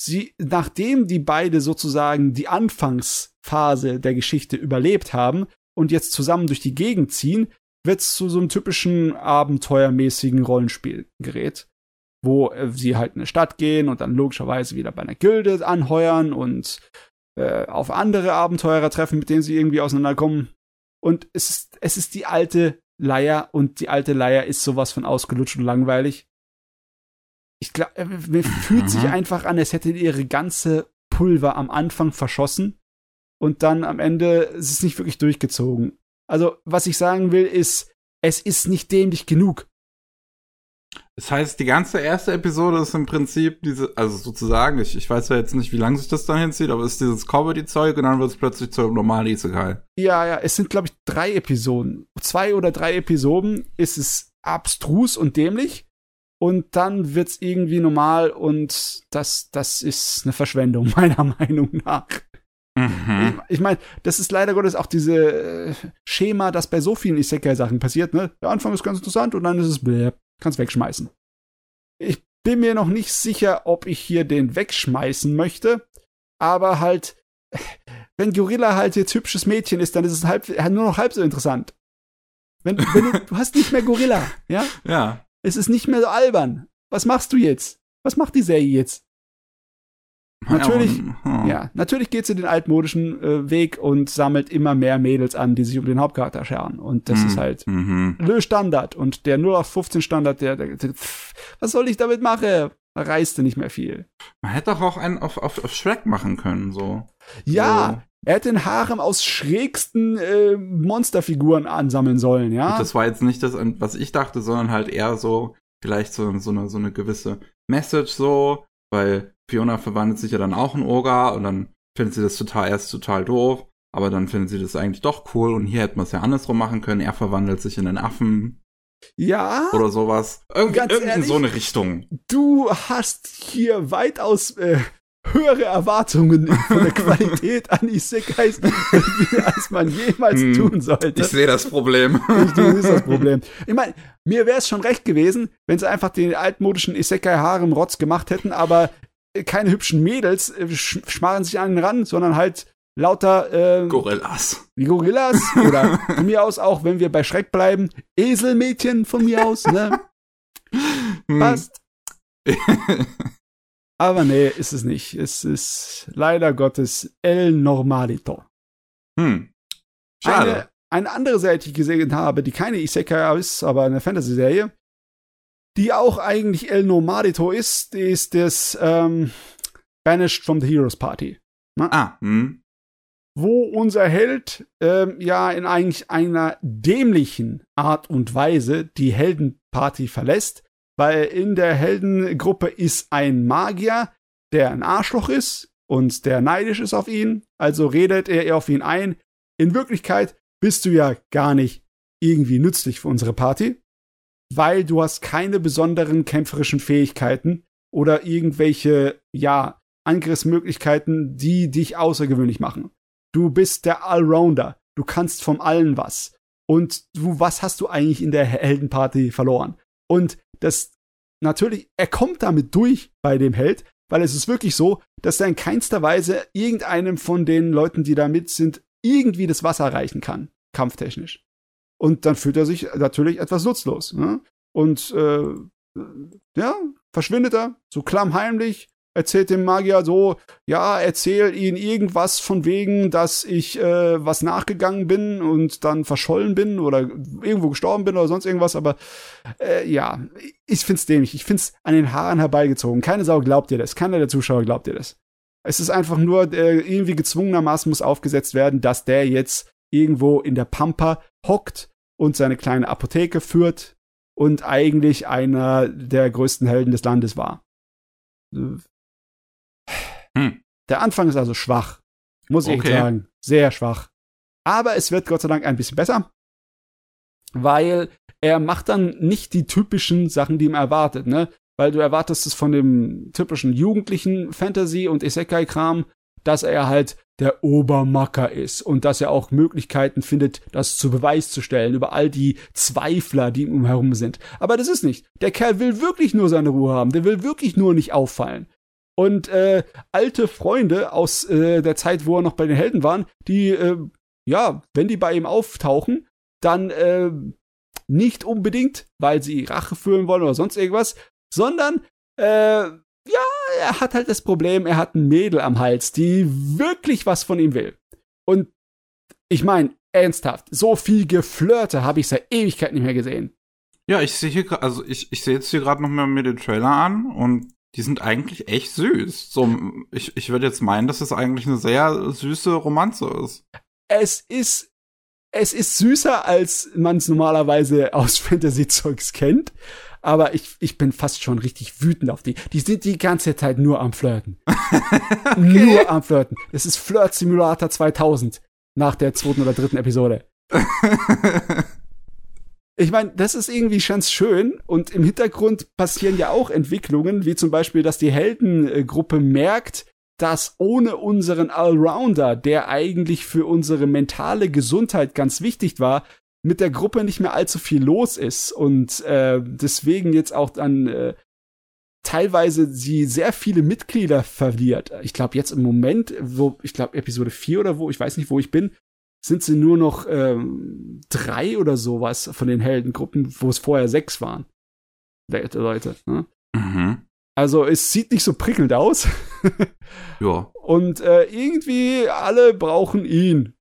Sie, nachdem die beide sozusagen die Anfangsphase der Geschichte überlebt haben und jetzt zusammen durch die Gegend ziehen, wird es zu so einem typischen abenteuermäßigen Rollenspielgerät, wo äh, sie halt in eine Stadt gehen und dann logischerweise wieder bei einer Gilde anheuern und äh, auf andere Abenteurer treffen, mit denen sie irgendwie auseinanderkommen. Und es ist, es ist die alte Leier und die alte Leier ist sowas von ausgelutscht und langweilig. Ich glaube, äh, mir fühlt sich mhm. einfach an, als hätte ihre ganze Pulver am Anfang verschossen und dann am Ende ist es nicht wirklich durchgezogen. Also, was ich sagen will, ist, es ist nicht dämlich genug. Das heißt, die ganze erste Episode ist im Prinzip diese, also sozusagen, ich, ich weiß ja jetzt nicht, wie lange sich das dann hinzieht, aber es ist dieses Comedy-Zeug und dann wird es plötzlich zur normalen Isekai. Ja, ja, es sind, glaube ich, drei Episoden. Zwei oder drei Episoden ist es abstrus und dämlich und dann wird es irgendwie normal und das, das ist eine Verschwendung, meiner Meinung nach. Mhm. Ich, meine, das ist leider Gottes auch diese äh, Schema, das bei so vielen Isekai-Sachen passiert, ne? Der Anfang ist ganz interessant und dann ist es bläh, kannst wegschmeißen. Ich bin mir noch nicht sicher, ob ich hier den wegschmeißen möchte, aber halt, wenn Gorilla halt jetzt hübsches Mädchen ist, dann ist es halb, nur noch halb so interessant. Wenn, wenn du, du hast nicht mehr Gorilla, ja? Ja. Es ist nicht mehr so albern. Was machst du jetzt? Was macht die Serie jetzt? Natürlich, ja, ja natürlich geht sie den altmodischen äh, Weg und sammelt immer mehr Mädels an, die sich um den Hauptcharakter scheren. Und das mhm. ist halt mhm. le Standard. Und der 0 auf 15 Standard, der, der, der pff, was soll ich damit machen? Reiste nicht mehr viel. Man hätte doch auch einen auf, auf, auf Shrek machen können, so. Ja, so. er hätte den Harem aus schrägsten äh, Monsterfiguren ansammeln sollen, ja. Und das war jetzt nicht das, was ich dachte, sondern halt eher so, vielleicht so, so, eine, so eine gewisse Message so, weil Fiona verwandelt sich ja dann auch in Oga und dann findet sie das total erst total doof, aber dann findet sie das eigentlich doch cool und hier hätte man es ja andersrum machen können. Er verwandelt sich in einen Affen. Ja. Oder sowas. Irgendwie, ehrlich, so eine Richtung. Du hast hier weitaus äh, höhere Erwartungen von der Qualität an Isekais, als man jemals hm, tun sollte. Ich sehe das Problem. Ich, du siehst das Problem. Ich meine, mir wäre es schon recht gewesen, wenn sie einfach den altmodischen Isekai-Harem-Rotz gemacht hätten, aber keine hübschen Mädels äh, schmarren sich an den Rand, sondern halt lauter äh, Gorillas. Wie Gorillas. Oder von mir aus auch, wenn wir bei Schreck bleiben, Eselmädchen von mir aus, ne? Hm. Passt. Aber nee, ist es nicht. Es ist leider Gottes El Normalito. Hm. Schade. Eine, andere Serie, die ich gesehen habe, die keine Isekai ist, aber eine Fantasy-Serie, die auch eigentlich El Nomadito ist, ist das ähm, Banished from the Heroes Party. Ne? Ah, hm. Wo unser Held ähm, ja in eigentlich einer dämlichen Art und Weise die Heldenparty verlässt, weil in der Heldengruppe ist ein Magier, der ein Arschloch ist und der neidisch ist auf ihn, also redet er auf ihn ein. In Wirklichkeit bist du ja gar nicht irgendwie nützlich für unsere Party weil du hast keine besonderen kämpferischen Fähigkeiten oder irgendwelche, ja, Angriffsmöglichkeiten, die dich außergewöhnlich machen. Du bist der Allrounder. Du kannst vom Allen was. Und du, was hast du eigentlich in der Heldenparty verloren? Und das, natürlich, er kommt damit durch bei dem Held, weil es ist wirklich so, dass er in keinster Weise irgendeinem von den Leuten, die da mit sind, irgendwie das Wasser reichen kann. Kampftechnisch. Und dann fühlt er sich natürlich etwas nutzlos. Ne? Und äh, ja, verschwindet er, so klammheimlich, erzählt dem Magier so, ja, erzähl ihn irgendwas von wegen, dass ich äh, was nachgegangen bin und dann verschollen bin oder irgendwo gestorben bin oder sonst irgendwas, aber äh, ja, ich find's dämlich, ich find's an den Haaren herbeigezogen. Keine Sau glaubt dir das, keiner der Zuschauer glaubt dir das. Es ist einfach nur äh, irgendwie gezwungenermaßen muss aufgesetzt werden, dass der jetzt irgendwo in der Pampa hockt und seine kleine Apotheke führt und eigentlich einer der größten Helden des Landes war. Hm. Der Anfang ist also schwach, muss ich okay. sagen. Sehr schwach. Aber es wird Gott sei Dank ein bisschen besser, weil er macht dann nicht die typischen Sachen, die man erwartet, ne? Weil du erwartest es von dem typischen jugendlichen Fantasy- und Isekai-Kram, dass er halt der Obermacker ist und dass er auch Möglichkeiten findet, das zu Beweis zu stellen über all die Zweifler, die um herum sind. Aber das ist nicht. Der Kerl will wirklich nur seine Ruhe haben. Der will wirklich nur nicht auffallen. Und äh, alte Freunde aus äh, der Zeit, wo er noch bei den Helden waren, die, äh, ja, wenn die bei ihm auftauchen, dann äh, nicht unbedingt, weil sie Rache führen wollen oder sonst irgendwas, sondern äh, ja, er hat halt das Problem, er hat ein Mädel am Hals, die wirklich was von ihm will. Und ich meine, ernsthaft, so viel Geflirte habe ich seit Ewigkeit nicht mehr gesehen. Ja, ich sehe hier, also ich, ich sehe jetzt hier gerade noch mal mir den Trailer an und die sind eigentlich echt süß. So, ich, ich würde jetzt meinen, dass es eigentlich eine sehr süße Romanze ist. Es ist, es ist süßer, als man es normalerweise aus Fantasy-Zeugs kennt aber ich, ich bin fast schon richtig wütend auf die. Die sind die ganze Zeit nur am Flirten. okay. Nur am Flirten. Es ist Flirt Simulator 2000 nach der zweiten oder dritten Episode. ich meine, das ist irgendwie ganz schön und im Hintergrund passieren ja auch Entwicklungen, wie zum Beispiel, dass die Heldengruppe merkt, dass ohne unseren Allrounder, der eigentlich für unsere mentale Gesundheit ganz wichtig war, mit der Gruppe nicht mehr allzu viel los ist und äh, deswegen jetzt auch dann äh, teilweise sie sehr viele Mitglieder verliert. Ich glaube jetzt im Moment, wo ich glaube Episode 4 oder wo, ich weiß nicht, wo ich bin, sind sie nur noch ähm, drei oder sowas von den Heldengruppen, wo es vorher sechs waren. Leute. Ne? Mhm. Also es sieht nicht so prickelnd aus. ja. Und äh, irgendwie alle brauchen ihn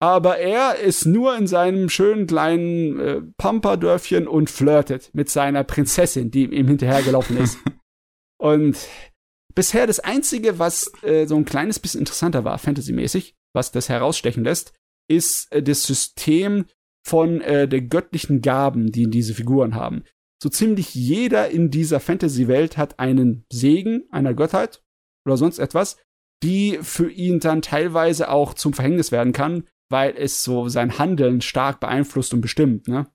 aber er ist nur in seinem schönen kleinen äh, Pamperdörfchen und flirtet mit seiner Prinzessin, die ihm hinterhergelaufen ist. und bisher das Einzige, was äh, so ein kleines bisschen interessanter war, fantasymäßig, was das herausstechen lässt, ist äh, das System von äh, der göttlichen Gaben, die diese Figuren haben. So ziemlich jeder in dieser Fantasy-Welt hat einen Segen einer Gottheit oder sonst etwas, die für ihn dann teilweise auch zum Verhängnis werden kann, weil es so sein Handeln stark beeinflusst und bestimmt. Ne?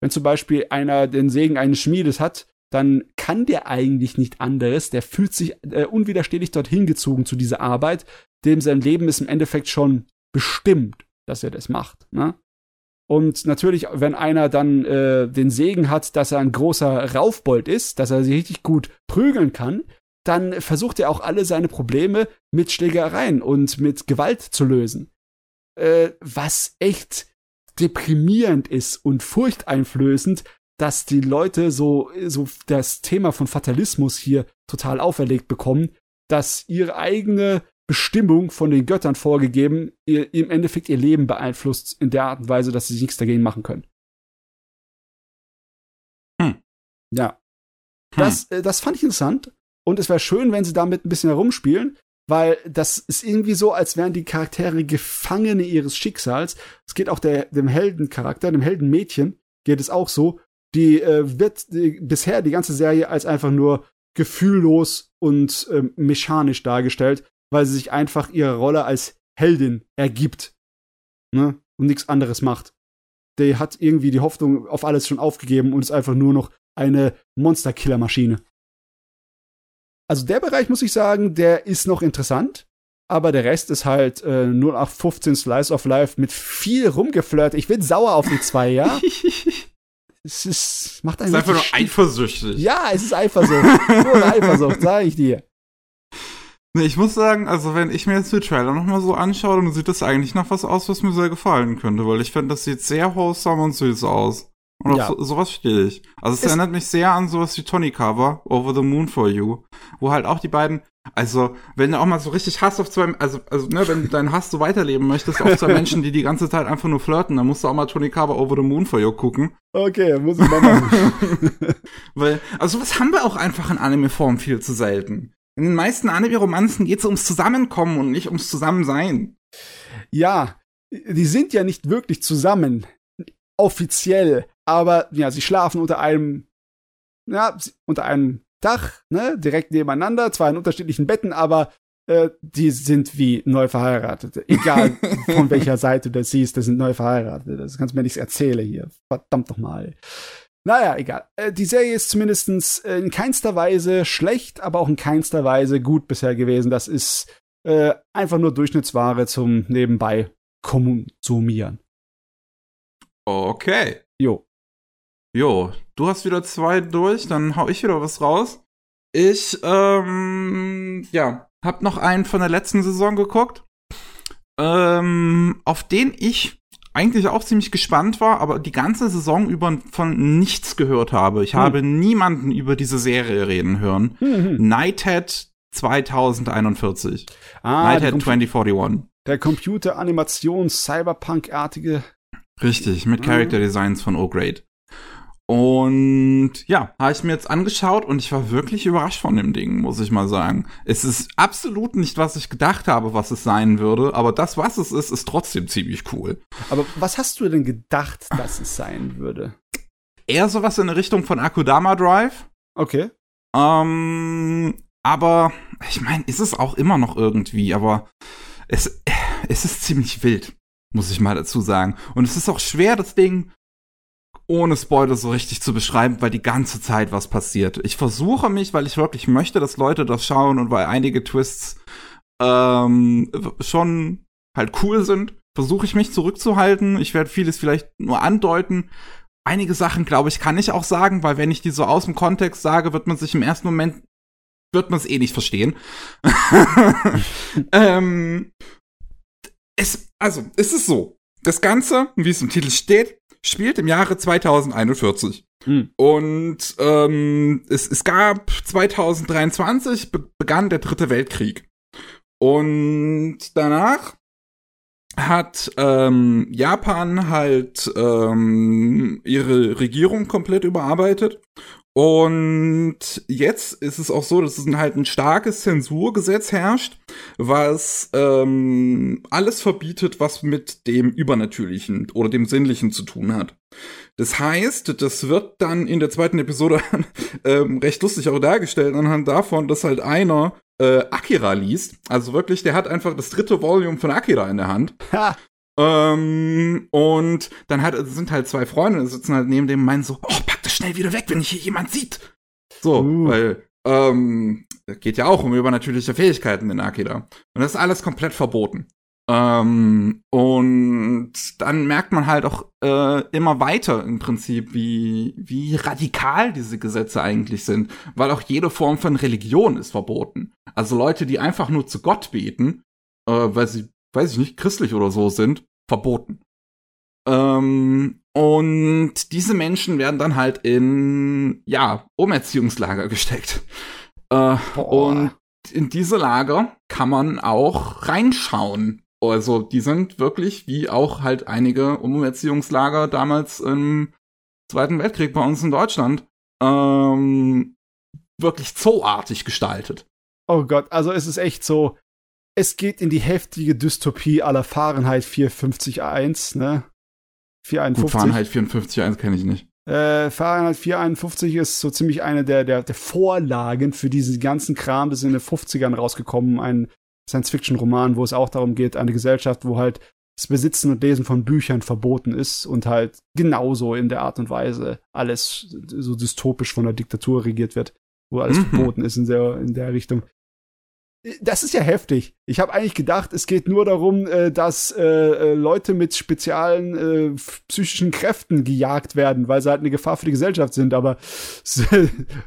Wenn zum Beispiel einer den Segen eines Schmiedes hat, dann kann der eigentlich nicht anderes. Der fühlt sich äh, unwiderstehlich dorthin gezogen zu dieser Arbeit, dem sein Leben ist im Endeffekt schon bestimmt, dass er das macht. Ne? Und natürlich, wenn einer dann äh, den Segen hat, dass er ein großer Raufbold ist, dass er sich richtig gut prügeln kann, dann versucht er auch alle seine Probleme mit Schlägereien und mit Gewalt zu lösen äh, was echt deprimierend ist und furchteinflößend, dass die Leute so, so das Thema von Fatalismus hier total auferlegt bekommen, dass ihre eigene Bestimmung von den Göttern vorgegeben, ihr, im Endeffekt ihr Leben beeinflusst in der Art und Weise, dass sie nichts dagegen machen können. Hm. Ja. Hm. Das, äh, das fand ich interessant. Und es wäre schön, wenn sie damit ein bisschen herumspielen weil das ist irgendwie so, als wären die Charaktere Gefangene ihres Schicksals. Es geht auch der, dem Heldencharakter, dem Heldenmädchen, geht es auch so. Die äh, wird die, bisher die ganze Serie als einfach nur gefühllos und äh, mechanisch dargestellt, weil sie sich einfach ihre Rolle als Heldin ergibt. Ne? Und nichts anderes macht. Der hat irgendwie die Hoffnung auf alles schon aufgegeben und ist einfach nur noch eine Monster-Killer-Maschine. Also der Bereich, muss ich sagen, der ist noch interessant. Aber der Rest ist halt äh, 0815 Slice of Life mit viel rumgeflirt. Ich bin sauer auf die zwei, ja. es ist, macht einen Es ist einfach nur eifersüchtig. Ja, es ist Eifersucht. nur Eifersucht, sag ich dir. Nee, ich muss sagen, also wenn ich mir jetzt die Trailer nochmal so anschaue, dann sieht das eigentlich nach was aus, was mir sehr gefallen könnte, weil ich finde, das sieht sehr wholesome und süß aus. Und ja. so, sowas stehe ich. Also es, es erinnert mich sehr an sowas wie Tony Cover, Over the Moon for You, wo halt auch die beiden, also wenn du auch mal so richtig Hass auf zwei, also, also ne, wenn du deinen Hass so weiterleben möchtest, auf zwei Menschen, die die ganze Zeit einfach nur flirten, dann musst du auch mal Tony Cover, Over the Moon for You gucken. Okay, muss ich mal machen. Weil, also sowas haben wir auch einfach in Anime-Form viel zu selten. In den meisten Anime-Romanzen geht es ums Zusammenkommen und nicht ums Zusammensein. Ja, die sind ja nicht wirklich zusammen, offiziell, aber ja, sie schlafen unter einem, ja, unter einem Dach, ne, direkt nebeneinander, zwar in unterschiedlichen Betten, aber äh, die sind wie neu verheiratet. Egal von welcher Seite du das siehst, das sind neu verheiratet. Das kannst du mir nichts erzählen hier. Verdammt doch mal. Naja, egal. Äh, die Serie ist zumindest äh, in keinster Weise schlecht, aber auch in keinster Weise gut bisher gewesen. Das ist äh, einfach nur Durchschnittsware zum nebenbei konsumieren. Okay. Jo. Jo, du hast wieder zwei durch, dann hau ich wieder was raus. Ich, ähm, ja, hab noch einen von der letzten Saison geguckt, ähm, auf den ich eigentlich auch ziemlich gespannt war, aber die ganze Saison über von nichts gehört habe. Ich hm. habe niemanden über diese Serie reden hören. Hm. Nighthead 2041. Ah, Nighthead 2041. Der Computer-Animations-Cyberpunk-artige. Richtig, mit Character Designs von O-Grade. Und ja, habe ich mir jetzt angeschaut und ich war wirklich überrascht von dem Ding, muss ich mal sagen. Es ist absolut nicht, was ich gedacht habe, was es sein würde, aber das, was es ist, ist trotzdem ziemlich cool. Aber was hast du denn gedacht, dass es sein würde? Eher sowas in der Richtung von Akudama Drive. Okay. Ähm, aber ich meine, ist es auch immer noch irgendwie, aber es, es ist ziemlich wild, muss ich mal dazu sagen. Und es ist auch schwer, das Ding ohne Spoiler so richtig zu beschreiben, weil die ganze Zeit was passiert. Ich versuche mich, weil ich wirklich möchte, dass Leute das schauen und weil einige Twists ähm, schon halt cool sind, versuche ich mich zurückzuhalten. Ich werde vieles vielleicht nur andeuten. Einige Sachen, glaube ich, kann ich auch sagen, weil wenn ich die so aus dem Kontext sage, wird man sich im ersten Moment wird man es eh nicht verstehen. ähm, es, also, es ist so. Das Ganze, wie es im Titel steht, spielt im Jahre 2041. Hm. Und ähm, es, es gab 2023 be begann der Dritte Weltkrieg. Und danach hat ähm, Japan halt ähm, ihre Regierung komplett überarbeitet und jetzt ist es auch so, dass es halt ein starkes Zensurgesetz herrscht, was ähm, alles verbietet, was mit dem Übernatürlichen oder dem Sinnlichen zu tun hat. Das heißt, das wird dann in der zweiten Episode ähm, recht lustig auch dargestellt, anhand davon, dass halt einer äh, Akira liest. Also wirklich, der hat einfach das dritte Volume von Akira in der Hand. Ha. Ähm, und dann hat, sind halt zwei Freunde, sitzen halt neben dem und meinen so, oh, pack das schnell wieder weg, wenn hier jemand sieht. So, uh. weil, ähm, geht ja auch um übernatürliche Fähigkeiten in Akira. Und das ist alles komplett verboten. Ähm, und dann merkt man halt auch äh, immer weiter im Prinzip, wie, wie radikal diese Gesetze eigentlich sind, weil auch jede Form von Religion ist verboten. Also Leute, die einfach nur zu Gott beten, äh, weil sie weiß ich nicht, christlich oder so sind, verboten. Ähm, und diese Menschen werden dann halt in, ja, Umerziehungslager gesteckt. Äh, und in diese Lager kann man auch reinschauen. Also die sind wirklich, wie auch halt einige Umerziehungslager damals im Zweiten Weltkrieg bei uns in Deutschland, ähm, wirklich zooartig gestaltet. Oh Gott, also es ist echt so, es geht in die heftige Dystopie aller Fahrenheit 451, ne? 451. Gut, Fahrenheit 54.1 kenne ich nicht. Äh, Fahrenheit 451 ist so ziemlich eine der, der, der Vorlagen für diesen ganzen Kram. Das ist in den 50ern rausgekommen, ein Science-Fiction-Roman, wo es auch darum geht, eine Gesellschaft, wo halt das Besitzen und Lesen von Büchern verboten ist und halt genauso in der Art und Weise alles so dystopisch von der Diktatur regiert wird, wo alles mhm. verboten ist in der, in der Richtung das ist ja heftig. Ich habe eigentlich gedacht, es geht nur darum, äh, dass äh, äh Leute mit speziellen psychischen Kräften gejagt werden, weil sie halt eine Gefahr für die Gesellschaft sind. Aber so,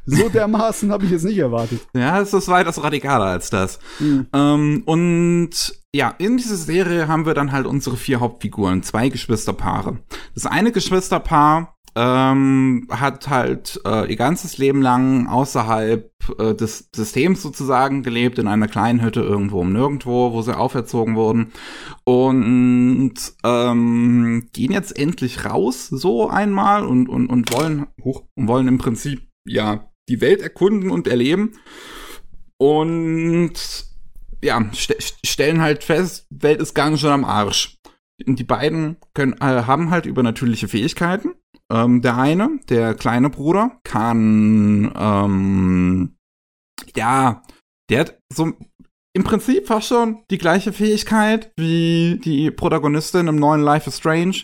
so dermaßen habe ich jetzt nicht erwartet. Ja, es ist weitaus radikaler als das. Mhm. Ähm, und ja, in dieser Serie haben wir dann halt unsere vier Hauptfiguren, zwei Geschwisterpaare. Das eine Geschwisterpaar ähm, hat halt äh, ihr ganzes Leben lang außerhalb äh, des Systems sozusagen gelebt, in einer kleinen Hütte irgendwo um nirgendwo, wo sie auferzogen wurden. Und ähm, gehen jetzt endlich raus so einmal und, und, und wollen hoch, und wollen im Prinzip ja die Welt erkunden und erleben. Und ja, st stellen halt fest, Welt ist gar nicht schon am Arsch. Und die beiden können, äh, haben halt übernatürliche Fähigkeiten ähm, der eine, der kleine Bruder, kann, ähm, ja, der hat so im Prinzip fast schon die gleiche Fähigkeit wie die Protagonistin im neuen Life is Strange.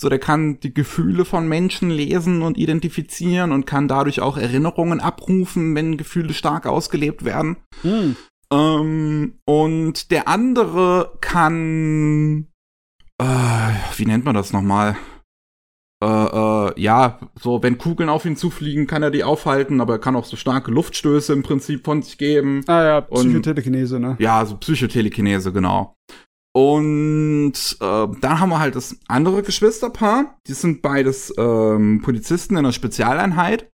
So, der kann die Gefühle von Menschen lesen und identifizieren und kann dadurch auch Erinnerungen abrufen, wenn Gefühle stark ausgelebt werden. Hm. Ähm, und der andere kann, äh, wie nennt man das nochmal? Äh, äh, ja, so, wenn Kugeln auf ihn zufliegen, kann er die aufhalten, aber er kann auch so starke Luftstöße im Prinzip von sich geben. Ah ja, Psychotelekinese, ne? Ja, so Psychotelekinese, genau. Und äh, dann haben wir halt das andere Geschwisterpaar. Die sind beides ähm, Polizisten in einer Spezialeinheit.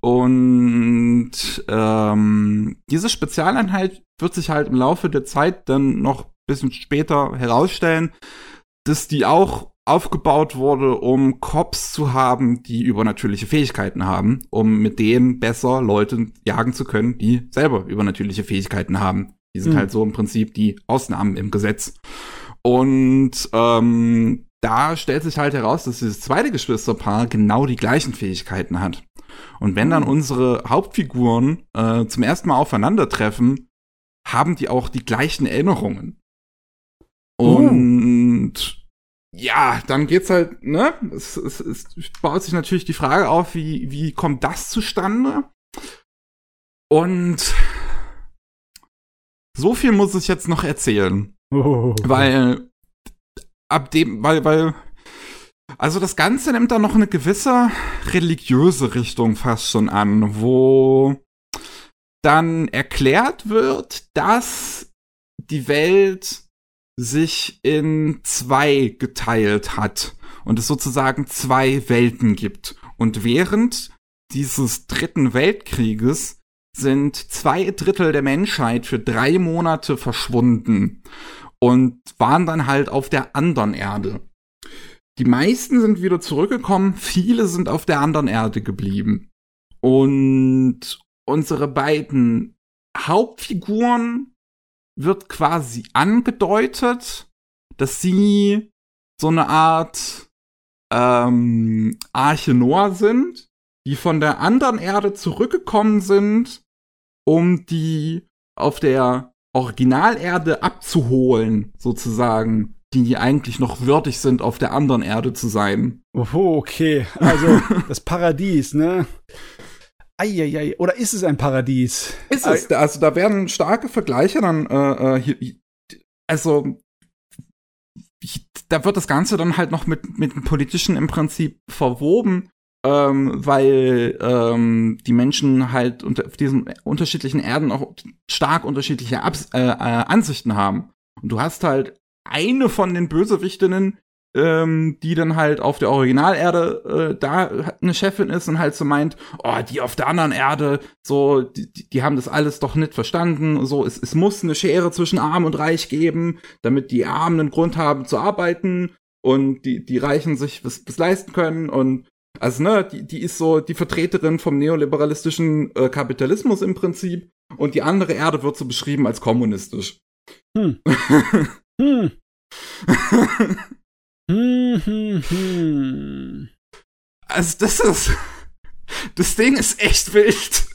Und ähm, diese Spezialeinheit wird sich halt im Laufe der Zeit dann noch bisschen später herausstellen, dass die auch aufgebaut wurde, um Cops zu haben, die übernatürliche Fähigkeiten haben, um mit denen besser Leute jagen zu können, die selber übernatürliche Fähigkeiten haben. Die sind mhm. halt so im Prinzip die Ausnahmen im Gesetz. Und ähm, da stellt sich halt heraus, dass dieses zweite Geschwisterpaar genau die gleichen Fähigkeiten hat. Und wenn dann hm. unsere Hauptfiguren äh, zum ersten Mal aufeinandertreffen, haben die auch die gleichen Erinnerungen. Oh. Und ja, dann geht's halt, ne? Es, es, es baut sich natürlich die Frage auf, wie, wie kommt das zustande? Und so viel muss ich jetzt noch erzählen. Oh. Weil ab dem, weil, weil, also das Ganze nimmt dann noch eine gewisse religiöse Richtung fast schon an, wo dann erklärt wird, dass die Welt sich in zwei geteilt hat und es sozusagen zwei Welten gibt. Und während dieses dritten Weltkrieges sind zwei Drittel der Menschheit für drei Monate verschwunden und waren dann halt auf der anderen Erde. Die meisten sind wieder zurückgekommen, viele sind auf der anderen Erde geblieben. Und unsere beiden Hauptfiguren wird quasi angedeutet, dass sie so eine Art ähm, Arche Noah sind, die von der anderen Erde zurückgekommen sind, um die auf der Originalerde abzuholen, sozusagen, die eigentlich noch würdig sind, auf der anderen Erde zu sein. Oh, okay. Also das Paradies, ne? Eieiei. Oder ist es ein Paradies? Ist es. Also da werden starke Vergleiche dann, äh, äh hier, also da wird das Ganze dann halt noch mit, mit dem Politischen im Prinzip verwoben, ähm, weil ähm, die Menschen halt unter, auf diesen unterschiedlichen Erden auch stark unterschiedliche Abs äh, äh, Ansichten haben. Und du hast halt eine von den Bösewichtinnen, ähm, die dann halt auf der Originalerde äh, da eine Chefin ist und halt so meint, oh, die auf der anderen Erde, so, die, die haben das alles doch nicht verstanden, so, es, es muss eine Schere zwischen Arm und Reich geben, damit die Armen einen Grund haben zu arbeiten und die, die Reichen sich was, was leisten können und also, ne, die, die ist so die Vertreterin vom neoliberalistischen äh, Kapitalismus im Prinzip und die andere Erde wird so beschrieben als kommunistisch. Hm. hm. Hm, hm, hm. Also das ist, das Ding ist echt wild.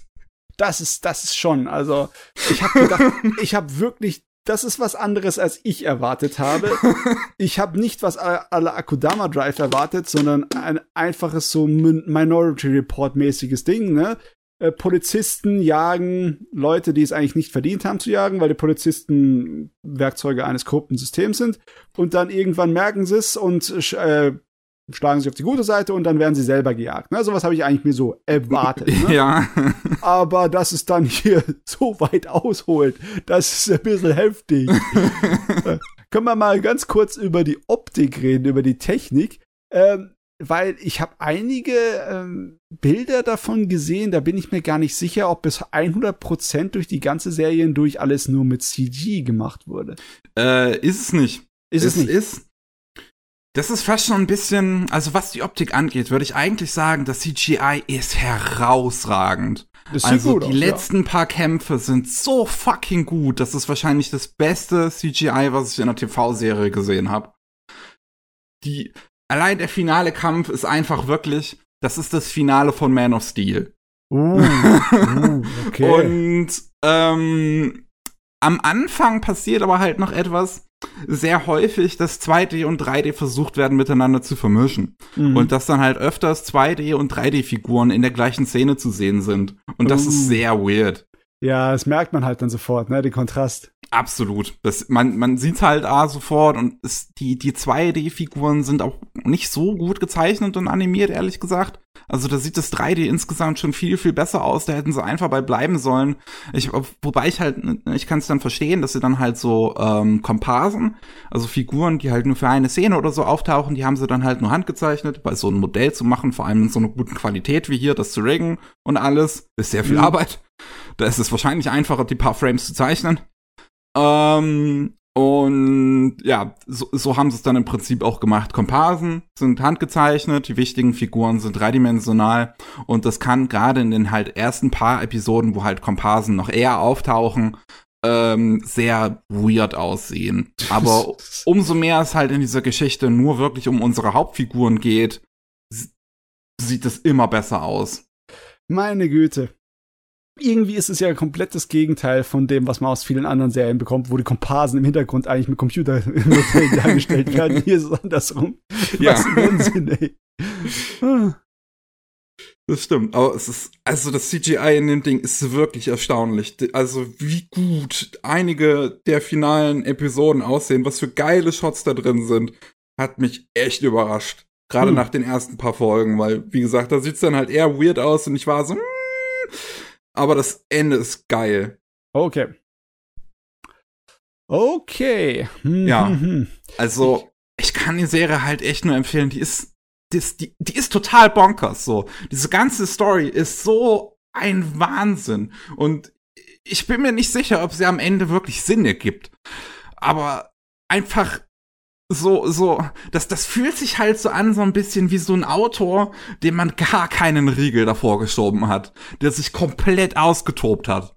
Das ist, das ist schon. Also ich habe gedacht, ich habe wirklich, das ist was anderes, als ich erwartet habe. Ich habe nicht was aller Akudama Drive erwartet, sondern ein einfaches so Minority Report mäßiges Ding, ne? Äh, Polizisten jagen Leute, die es eigentlich nicht verdient haben zu jagen, weil die Polizisten Werkzeuge eines korrupten Systems sind. Und dann irgendwann merken sie es und äh, schlagen sie auf die gute Seite und dann werden sie selber gejagt. Ne? Sowas habe ich eigentlich mir so erwartet. Ne? Ja. Aber dass es dann hier so weit ausholt, das ist ein bisschen heftig. äh, können wir mal ganz kurz über die Optik reden, über die Technik. Ähm, weil ich habe einige ähm, Bilder davon gesehen, da bin ich mir gar nicht sicher, ob bis 100% durch die ganze Serie hindurch alles nur mit CG gemacht wurde. Äh, ist es nicht. Ist es, es nicht? Ist, das ist fast schon ein bisschen, also was die Optik angeht, würde ich eigentlich sagen, das CGI ist herausragend. Das also die aus, letzten ja. paar Kämpfe sind so fucking gut. Das ist wahrscheinlich das beste CGI, was ich in einer TV-Serie gesehen habe. Die, allein der finale Kampf ist einfach wirklich, das ist das Finale von Man of Steel. Uh, uh, okay. Und ähm, am Anfang passiert aber halt noch etwas sehr häufig, dass 2D und 3D versucht werden miteinander zu vermischen. Mhm. Und dass dann halt öfters 2D und 3D-Figuren in der gleichen Szene zu sehen sind. Und das uh. ist sehr weird. Ja, das merkt man halt dann sofort, ne, den Kontrast. Absolut. Das, man, man sieht's halt ah, sofort und es, die, die 2D-Figuren sind auch nicht so gut gezeichnet und animiert, ehrlich gesagt. Also da sieht das 3D insgesamt schon viel, viel besser aus. Da hätten sie einfach bei bleiben sollen. Ich, wobei ich halt, ich kann es dann verstehen, dass sie dann halt so ähm, Komparsen, also Figuren, die halt nur für eine Szene oder so auftauchen, die haben sie dann halt nur handgezeichnet, weil so ein Modell zu machen, vor allem in so einer guten Qualität wie hier, das zu riggen und alles, ist sehr viel mhm. Arbeit. Da ist es wahrscheinlich einfacher, die paar Frames zu zeichnen. Ähm, und ja, so, so haben sie es dann im Prinzip auch gemacht. Komparsen sind handgezeichnet, die wichtigen Figuren sind dreidimensional und das kann gerade in den halt ersten paar Episoden, wo halt Komparsen noch eher auftauchen, ähm, sehr weird aussehen. Aber umso mehr es halt in dieser Geschichte nur wirklich um unsere Hauptfiguren geht, sieht es immer besser aus. Meine Güte irgendwie ist es ja komplett das Gegenteil von dem, was man aus vielen anderen Serien bekommt, wo die Komparsen im Hintergrund eigentlich mit Computer dargestellt werden. Hier ist es andersrum. Ja. Was Sinn, ey. Das stimmt, aber es ist, also das CGI in dem Ding ist wirklich erstaunlich. Also wie gut einige der finalen Episoden aussehen, was für geile Shots da drin sind, hat mich echt überrascht. Gerade hm. nach den ersten paar Folgen, weil, wie gesagt, da sieht's dann halt eher weird aus und ich war so, hm, aber das Ende ist geil. Okay. Okay. Hm, ja. Hm, hm. Also, ich kann die Serie halt echt nur empfehlen. Die ist, die ist, die, die ist total bonkers, so. Diese ganze Story ist so ein Wahnsinn. Und ich bin mir nicht sicher, ob sie am Ende wirklich Sinn ergibt. Aber einfach so, so, das, das fühlt sich halt so an, so ein bisschen wie so ein Autor, dem man gar keinen Riegel davor geschoben hat, der sich komplett ausgetobt hat.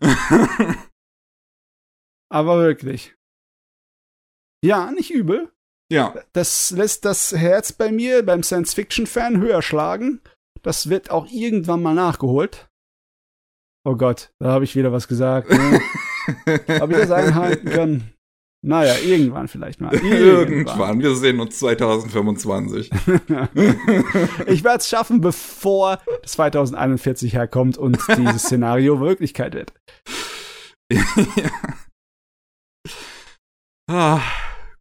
Aber wirklich. Ja, nicht übel. Ja. Das lässt das Herz bei mir, beim Science-Fiction-Fan, höher schlagen. Das wird auch irgendwann mal nachgeholt. Oh Gott, da habe ich wieder was gesagt. Ne? Ob ich das einhalten kann? Naja, irgendwann vielleicht mal. Irgendwann. irgendwann. Wir sehen uns 2025. ich werde es schaffen, bevor 2041 herkommt und dieses Szenario Wirklichkeit wird. ja. ah,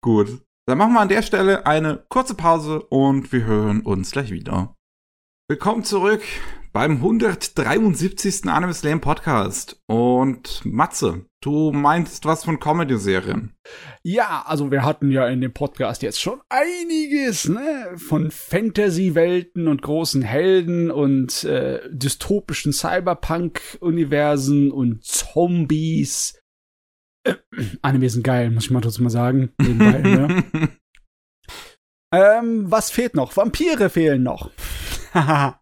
gut. Dann machen wir an der Stelle eine kurze Pause und wir hören uns gleich wieder. Willkommen zurück beim 173. Anime Slam Podcast. Und Matze, du meintest was von Comedy-Serien. Ja, also wir hatten ja in dem Podcast jetzt schon einiges, ne? Von Fantasy-Welten und großen Helden und äh, dystopischen Cyberpunk-Universen und Zombies. Äh, Anime sind geil, muss ich mal dazu mal sagen. Nebenbei, ne? ähm, was fehlt noch? Vampire fehlen noch.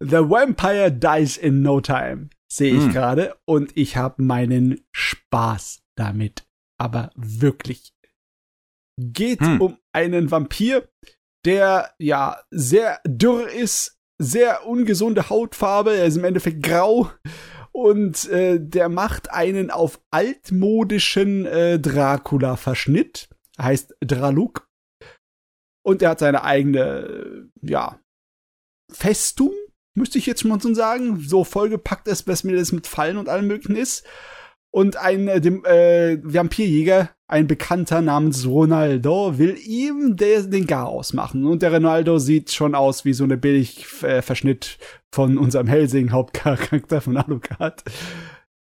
The Vampire Dies in No Time, sehe ich mm. gerade. Und ich habe meinen Spaß damit. Aber wirklich. Geht hm. um einen Vampir, der ja sehr dürr ist, sehr ungesunde Hautfarbe, er ist im Endeffekt grau und äh, der macht einen auf altmodischen äh, Dracula-Verschnitt, heißt Draluk. Und er hat seine eigene, ja, Festung, müsste ich jetzt schon sagen. So vollgepackt ist, was mir das mit Fallen und allem möglichen ist. Und ein äh, dem, äh, Vampirjäger, ein Bekannter namens Ronaldo, will ihm de, den Garaus machen. Und der Ronaldo sieht schon aus wie so eine Billig-Verschnitt von unserem Helsing-Hauptcharakter von Alucard.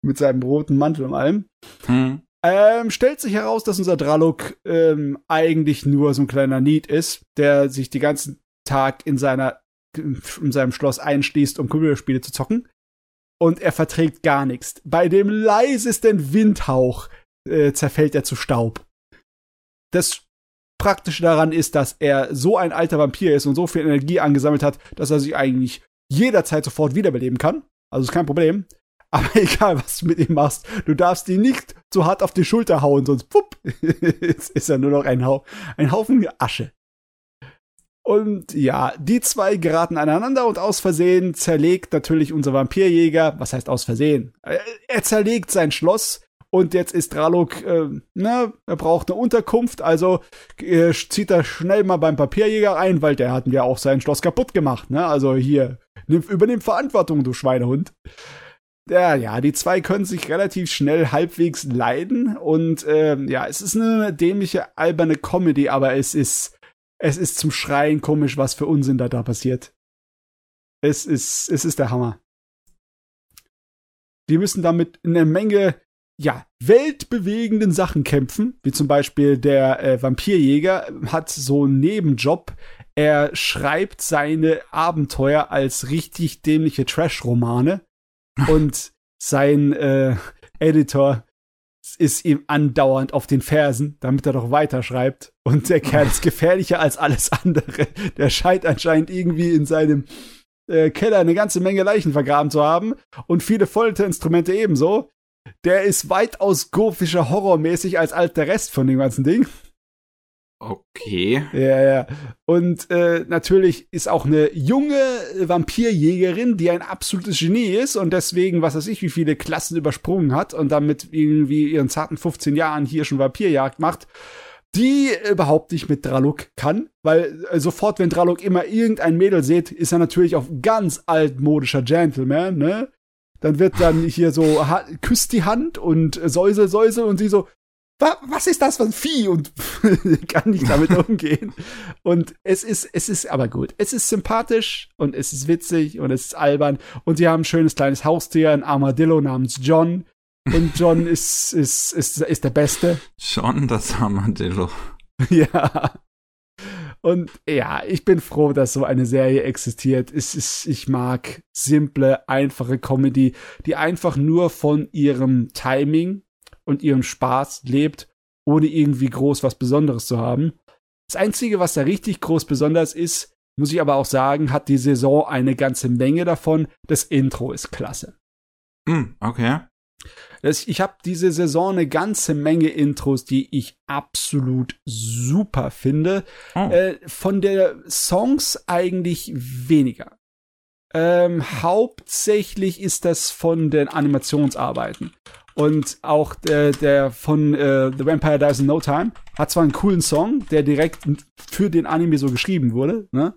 Mit seinem roten Mantel und allem. Hm. Ähm, stellt sich heraus, dass unser Draluk ähm, eigentlich nur so ein kleiner Need ist, der sich den ganzen Tag in seiner in seinem Schloss einschließt, um Computerspiele zu zocken. Und er verträgt gar nichts. Bei dem leisesten Windhauch äh, zerfällt er zu Staub. Das Praktische daran ist, dass er so ein alter Vampir ist und so viel Energie angesammelt hat, dass er sich eigentlich jederzeit sofort wiederbeleben kann. Also ist kein Problem. Aber egal, was du mit ihm machst, du darfst ihn nicht zu hart auf die Schulter hauen, sonst pupp, ist er nur noch ein, Hau ein Haufen Asche. Und ja, die zwei geraten aneinander und aus Versehen zerlegt natürlich unser Vampirjäger, was heißt aus Versehen? Er zerlegt sein Schloss und jetzt ist Draluk, äh, ne, er braucht eine Unterkunft, also äh, zieht er schnell mal beim Papierjäger ein, weil der hatten ja auch sein Schloss kaputt gemacht, ne? Also hier, nimm, übernimm Verantwortung, du Schweinehund. Ja, ja, die zwei können sich relativ schnell halbwegs leiden und äh, ja, es ist eine dämliche, alberne Comedy, aber es ist es ist zum Schreien komisch, was für Unsinn da, da passiert. Es ist, es ist der Hammer. Die müssen damit in einer Menge, ja, weltbewegenden Sachen kämpfen, wie zum Beispiel der äh, Vampirjäger hat so einen Nebenjob. Er schreibt seine Abenteuer als richtig dämliche Trash-Romane und sein äh, Editor ist ihm andauernd auf den Fersen, damit er doch weiterschreibt. Und der Kerl ist gefährlicher als alles andere. Der scheint anscheinend irgendwie in seinem äh, Keller eine ganze Menge Leichen vergraben zu haben und viele Folterinstrumente ebenso. Der ist weitaus gothischer horrormäßig als alt der Rest von dem ganzen Ding. Okay. Ja, ja. Und äh, natürlich ist auch eine junge Vampirjägerin, die ein absolutes Genie ist und deswegen, was weiß ich, wie viele Klassen übersprungen hat und damit irgendwie ihren zarten 15 Jahren hier schon Vampirjagd macht, die überhaupt nicht mit Draluk kann, weil äh, sofort, wenn Draluk immer irgendein Mädel sieht, ist er natürlich auf ganz altmodischer Gentleman, ne? Dann wird dann hier so, küsst die Hand und säusel, säusel und sie so, was ist das für ein Vieh und kann nicht damit umgehen. Und es ist, es ist aber gut. Es ist sympathisch und es ist witzig und es ist albern und sie haben ein schönes kleines Haustier, ein Armadillo namens John. Und John ist, ist, ist, ist der Beste. John, das Armadillo. ja. Und ja, ich bin froh, dass so eine Serie existiert. Es ist, ich mag simple, einfache Comedy, die einfach nur von ihrem Timing und ihrem Spaß lebt, ohne irgendwie groß was Besonderes zu haben. Das Einzige, was da richtig groß besonders ist, muss ich aber auch sagen, hat die Saison eine ganze Menge davon. Das Intro ist klasse. Mm, okay. Ich habe diese Saison eine ganze Menge Intros, die ich absolut super finde. Oh. Äh, von der Songs eigentlich weniger. Ähm, hauptsächlich ist das von den Animationsarbeiten. Und auch der, der von äh, The Vampire Dies in No Time hat zwar einen coolen Song, der direkt für den Anime so geschrieben wurde, ne?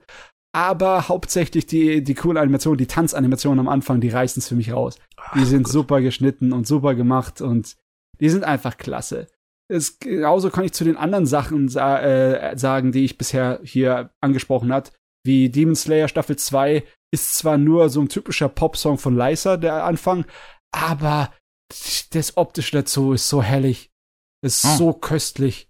Aber hauptsächlich die, die coolen Animationen, die Tanzanimationen am Anfang, die reißen es für mich raus. Die sind Gott. super geschnitten und super gemacht und die sind einfach klasse. Es, genauso kann ich zu den anderen Sachen sa äh, sagen, die ich bisher hier angesprochen hat, wie Demon Slayer Staffel 2 ist zwar nur so ein typischer Popsong von Lysa, der Anfang, aber das Optische dazu ist so herrlich. Ist oh. so köstlich.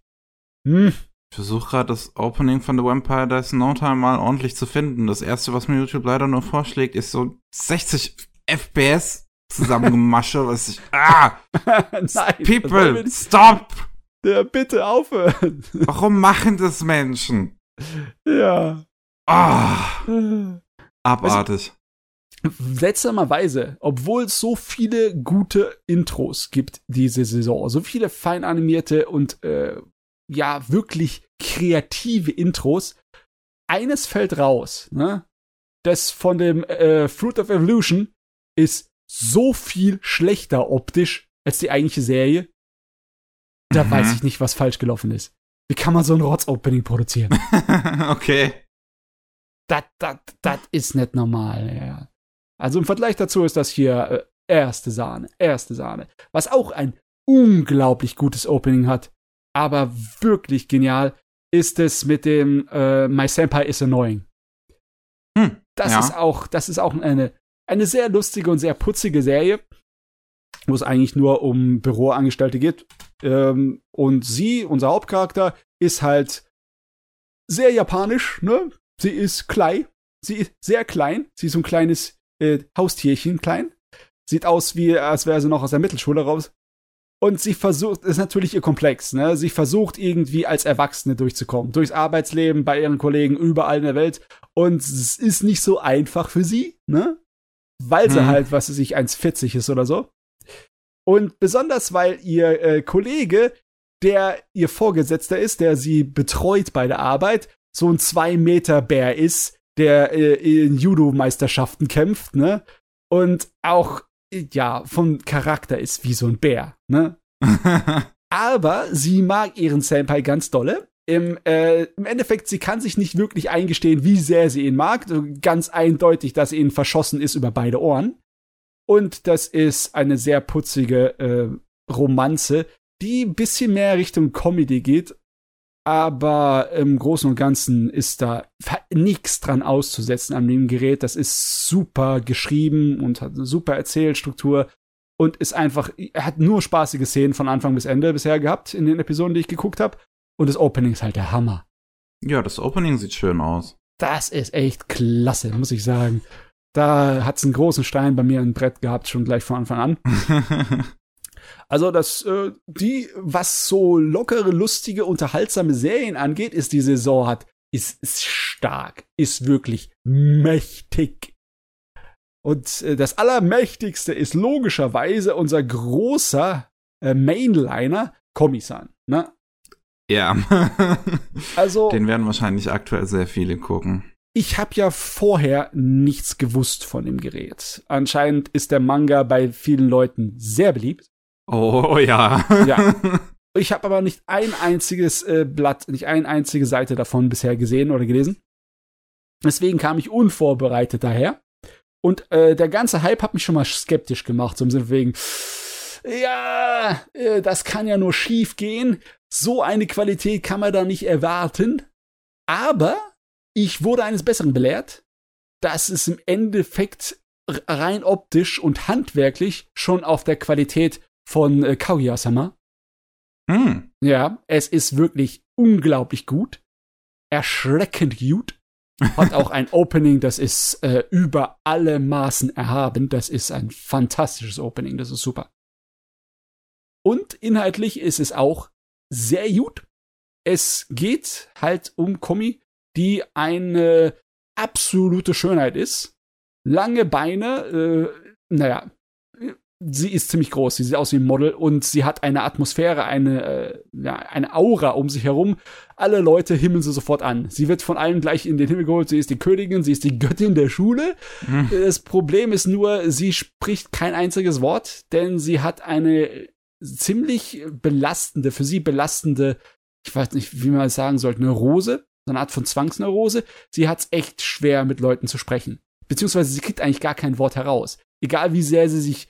Hm. Ich versuche gerade das Opening von The Vampire Dies No Time mal ordentlich zu finden. Das erste, was mir YouTube leider nur vorschlägt, ist so 60 FPS zusammengemasche, was ich. Ah! Nein, People, stop! Ja, bitte aufhören. Warum machen das Menschen? Ja. Ah! Abartig seltsamerweise, obwohl es so viele gute Intros gibt diese Saison, so viele fein animierte und äh, ja wirklich kreative Intros, eines fällt raus, ne? Das von dem äh, Fruit of Evolution ist so viel schlechter optisch als die eigentliche Serie. Da mhm. weiß ich nicht, was falsch gelaufen ist. Wie kann man so ein Rotz-Opening produzieren? okay. Das, das, das ist nicht normal, ja. Also im Vergleich dazu ist das hier äh, erste Sahne, erste Sahne. Was auch ein unglaublich gutes Opening hat, aber wirklich genial, ist es mit dem äh, My Senpai is annoying. Hm, das ja. ist auch, das ist auch eine, eine sehr lustige und sehr putzige Serie, wo es eigentlich nur um Büroangestellte geht. Ähm, und sie, unser Hauptcharakter, ist halt sehr japanisch, ne? Sie ist klein. Sie ist sehr klein. Sie ist so ein kleines äh, Haustierchen, klein. Sieht aus wie, als wäre sie noch aus der Mittelschule raus. Und sie versucht, ist natürlich ihr Komplex, ne? Sie versucht irgendwie als Erwachsene durchzukommen. Durchs Arbeitsleben, bei ihren Kollegen, überall in der Welt. Und es ist nicht so einfach für sie, ne? Weil sie hm. halt, was sie sich 1,40 ist oder so. Und besonders, weil ihr äh, Kollege, der ihr Vorgesetzter ist, der sie betreut bei der Arbeit, so ein zwei Meter Bär ist, der äh, in Judo-Meisterschaften kämpft, ne? Und auch, ja, vom Charakter ist wie so ein Bär, ne? Aber sie mag ihren Senpai ganz dolle. Im, äh, Im Endeffekt, sie kann sich nicht wirklich eingestehen, wie sehr sie ihn mag. Ganz eindeutig, dass sie ihn verschossen ist über beide Ohren. Und das ist eine sehr putzige äh, Romanze, die ein bisschen mehr Richtung Comedy geht aber im Großen und Ganzen ist da nichts dran auszusetzen an dem Gerät. Das ist super geschrieben und hat eine super Erzählstruktur und ist einfach, er hat nur spaßige Szenen von Anfang bis Ende bisher gehabt in den Episoden, die ich geguckt habe. Und das Opening ist halt der Hammer. Ja, das Opening sieht schön aus. Das ist echt klasse, muss ich sagen. Da hat's einen großen Stein bei mir im Brett gehabt, schon gleich von Anfang an. Also das, äh, die, was so lockere, lustige, unterhaltsame Serien angeht, ist die Saison hat, ist, ist stark, ist wirklich mächtig. Und äh, das Allermächtigste ist logischerweise unser großer äh, Mainliner, Komisan, ne? Ja. also. Den werden wahrscheinlich aktuell sehr viele gucken. Ich habe ja vorher nichts gewusst von dem Gerät. Anscheinend ist der Manga bei vielen Leuten sehr beliebt. Oh ja. Ja. Ich habe aber nicht ein einziges äh, Blatt, nicht eine einzige Seite davon bisher gesehen oder gelesen. Deswegen kam ich unvorbereitet daher. Und äh, der ganze Hype hat mich schon mal skeptisch gemacht, so im Sinne wegen, ja, äh, das kann ja nur schief gehen. So eine Qualität kann man da nicht erwarten. Aber ich wurde eines Besseren belehrt, dass es im Endeffekt rein optisch und handwerklich schon auf der Qualität von äh, Kaguya-sama. Hm. Ja, es ist wirklich unglaublich gut. Erschreckend gut. Hat auch ein Opening, das ist äh, über alle Maßen erhaben. Das ist ein fantastisches Opening, das ist super. Und inhaltlich ist es auch sehr gut. Es geht halt um Komi, die eine absolute Schönheit ist. Lange Beine, äh, naja, sie ist ziemlich groß, sie sieht aus wie ein Model und sie hat eine Atmosphäre, eine, äh, ja, eine Aura um sich herum. Alle Leute himmeln sie sofort an. Sie wird von allen gleich in den Himmel geholt, sie ist die Königin, sie ist die Göttin der Schule. Mhm. Das Problem ist nur, sie spricht kein einziges Wort, denn sie hat eine ziemlich belastende, für sie belastende, ich weiß nicht, wie man es sagen sollte, Neurose, so eine Art von Zwangsneurose. Sie hat es echt schwer, mit Leuten zu sprechen. Beziehungsweise sie kriegt eigentlich gar kein Wort heraus. Egal wie sehr sie sich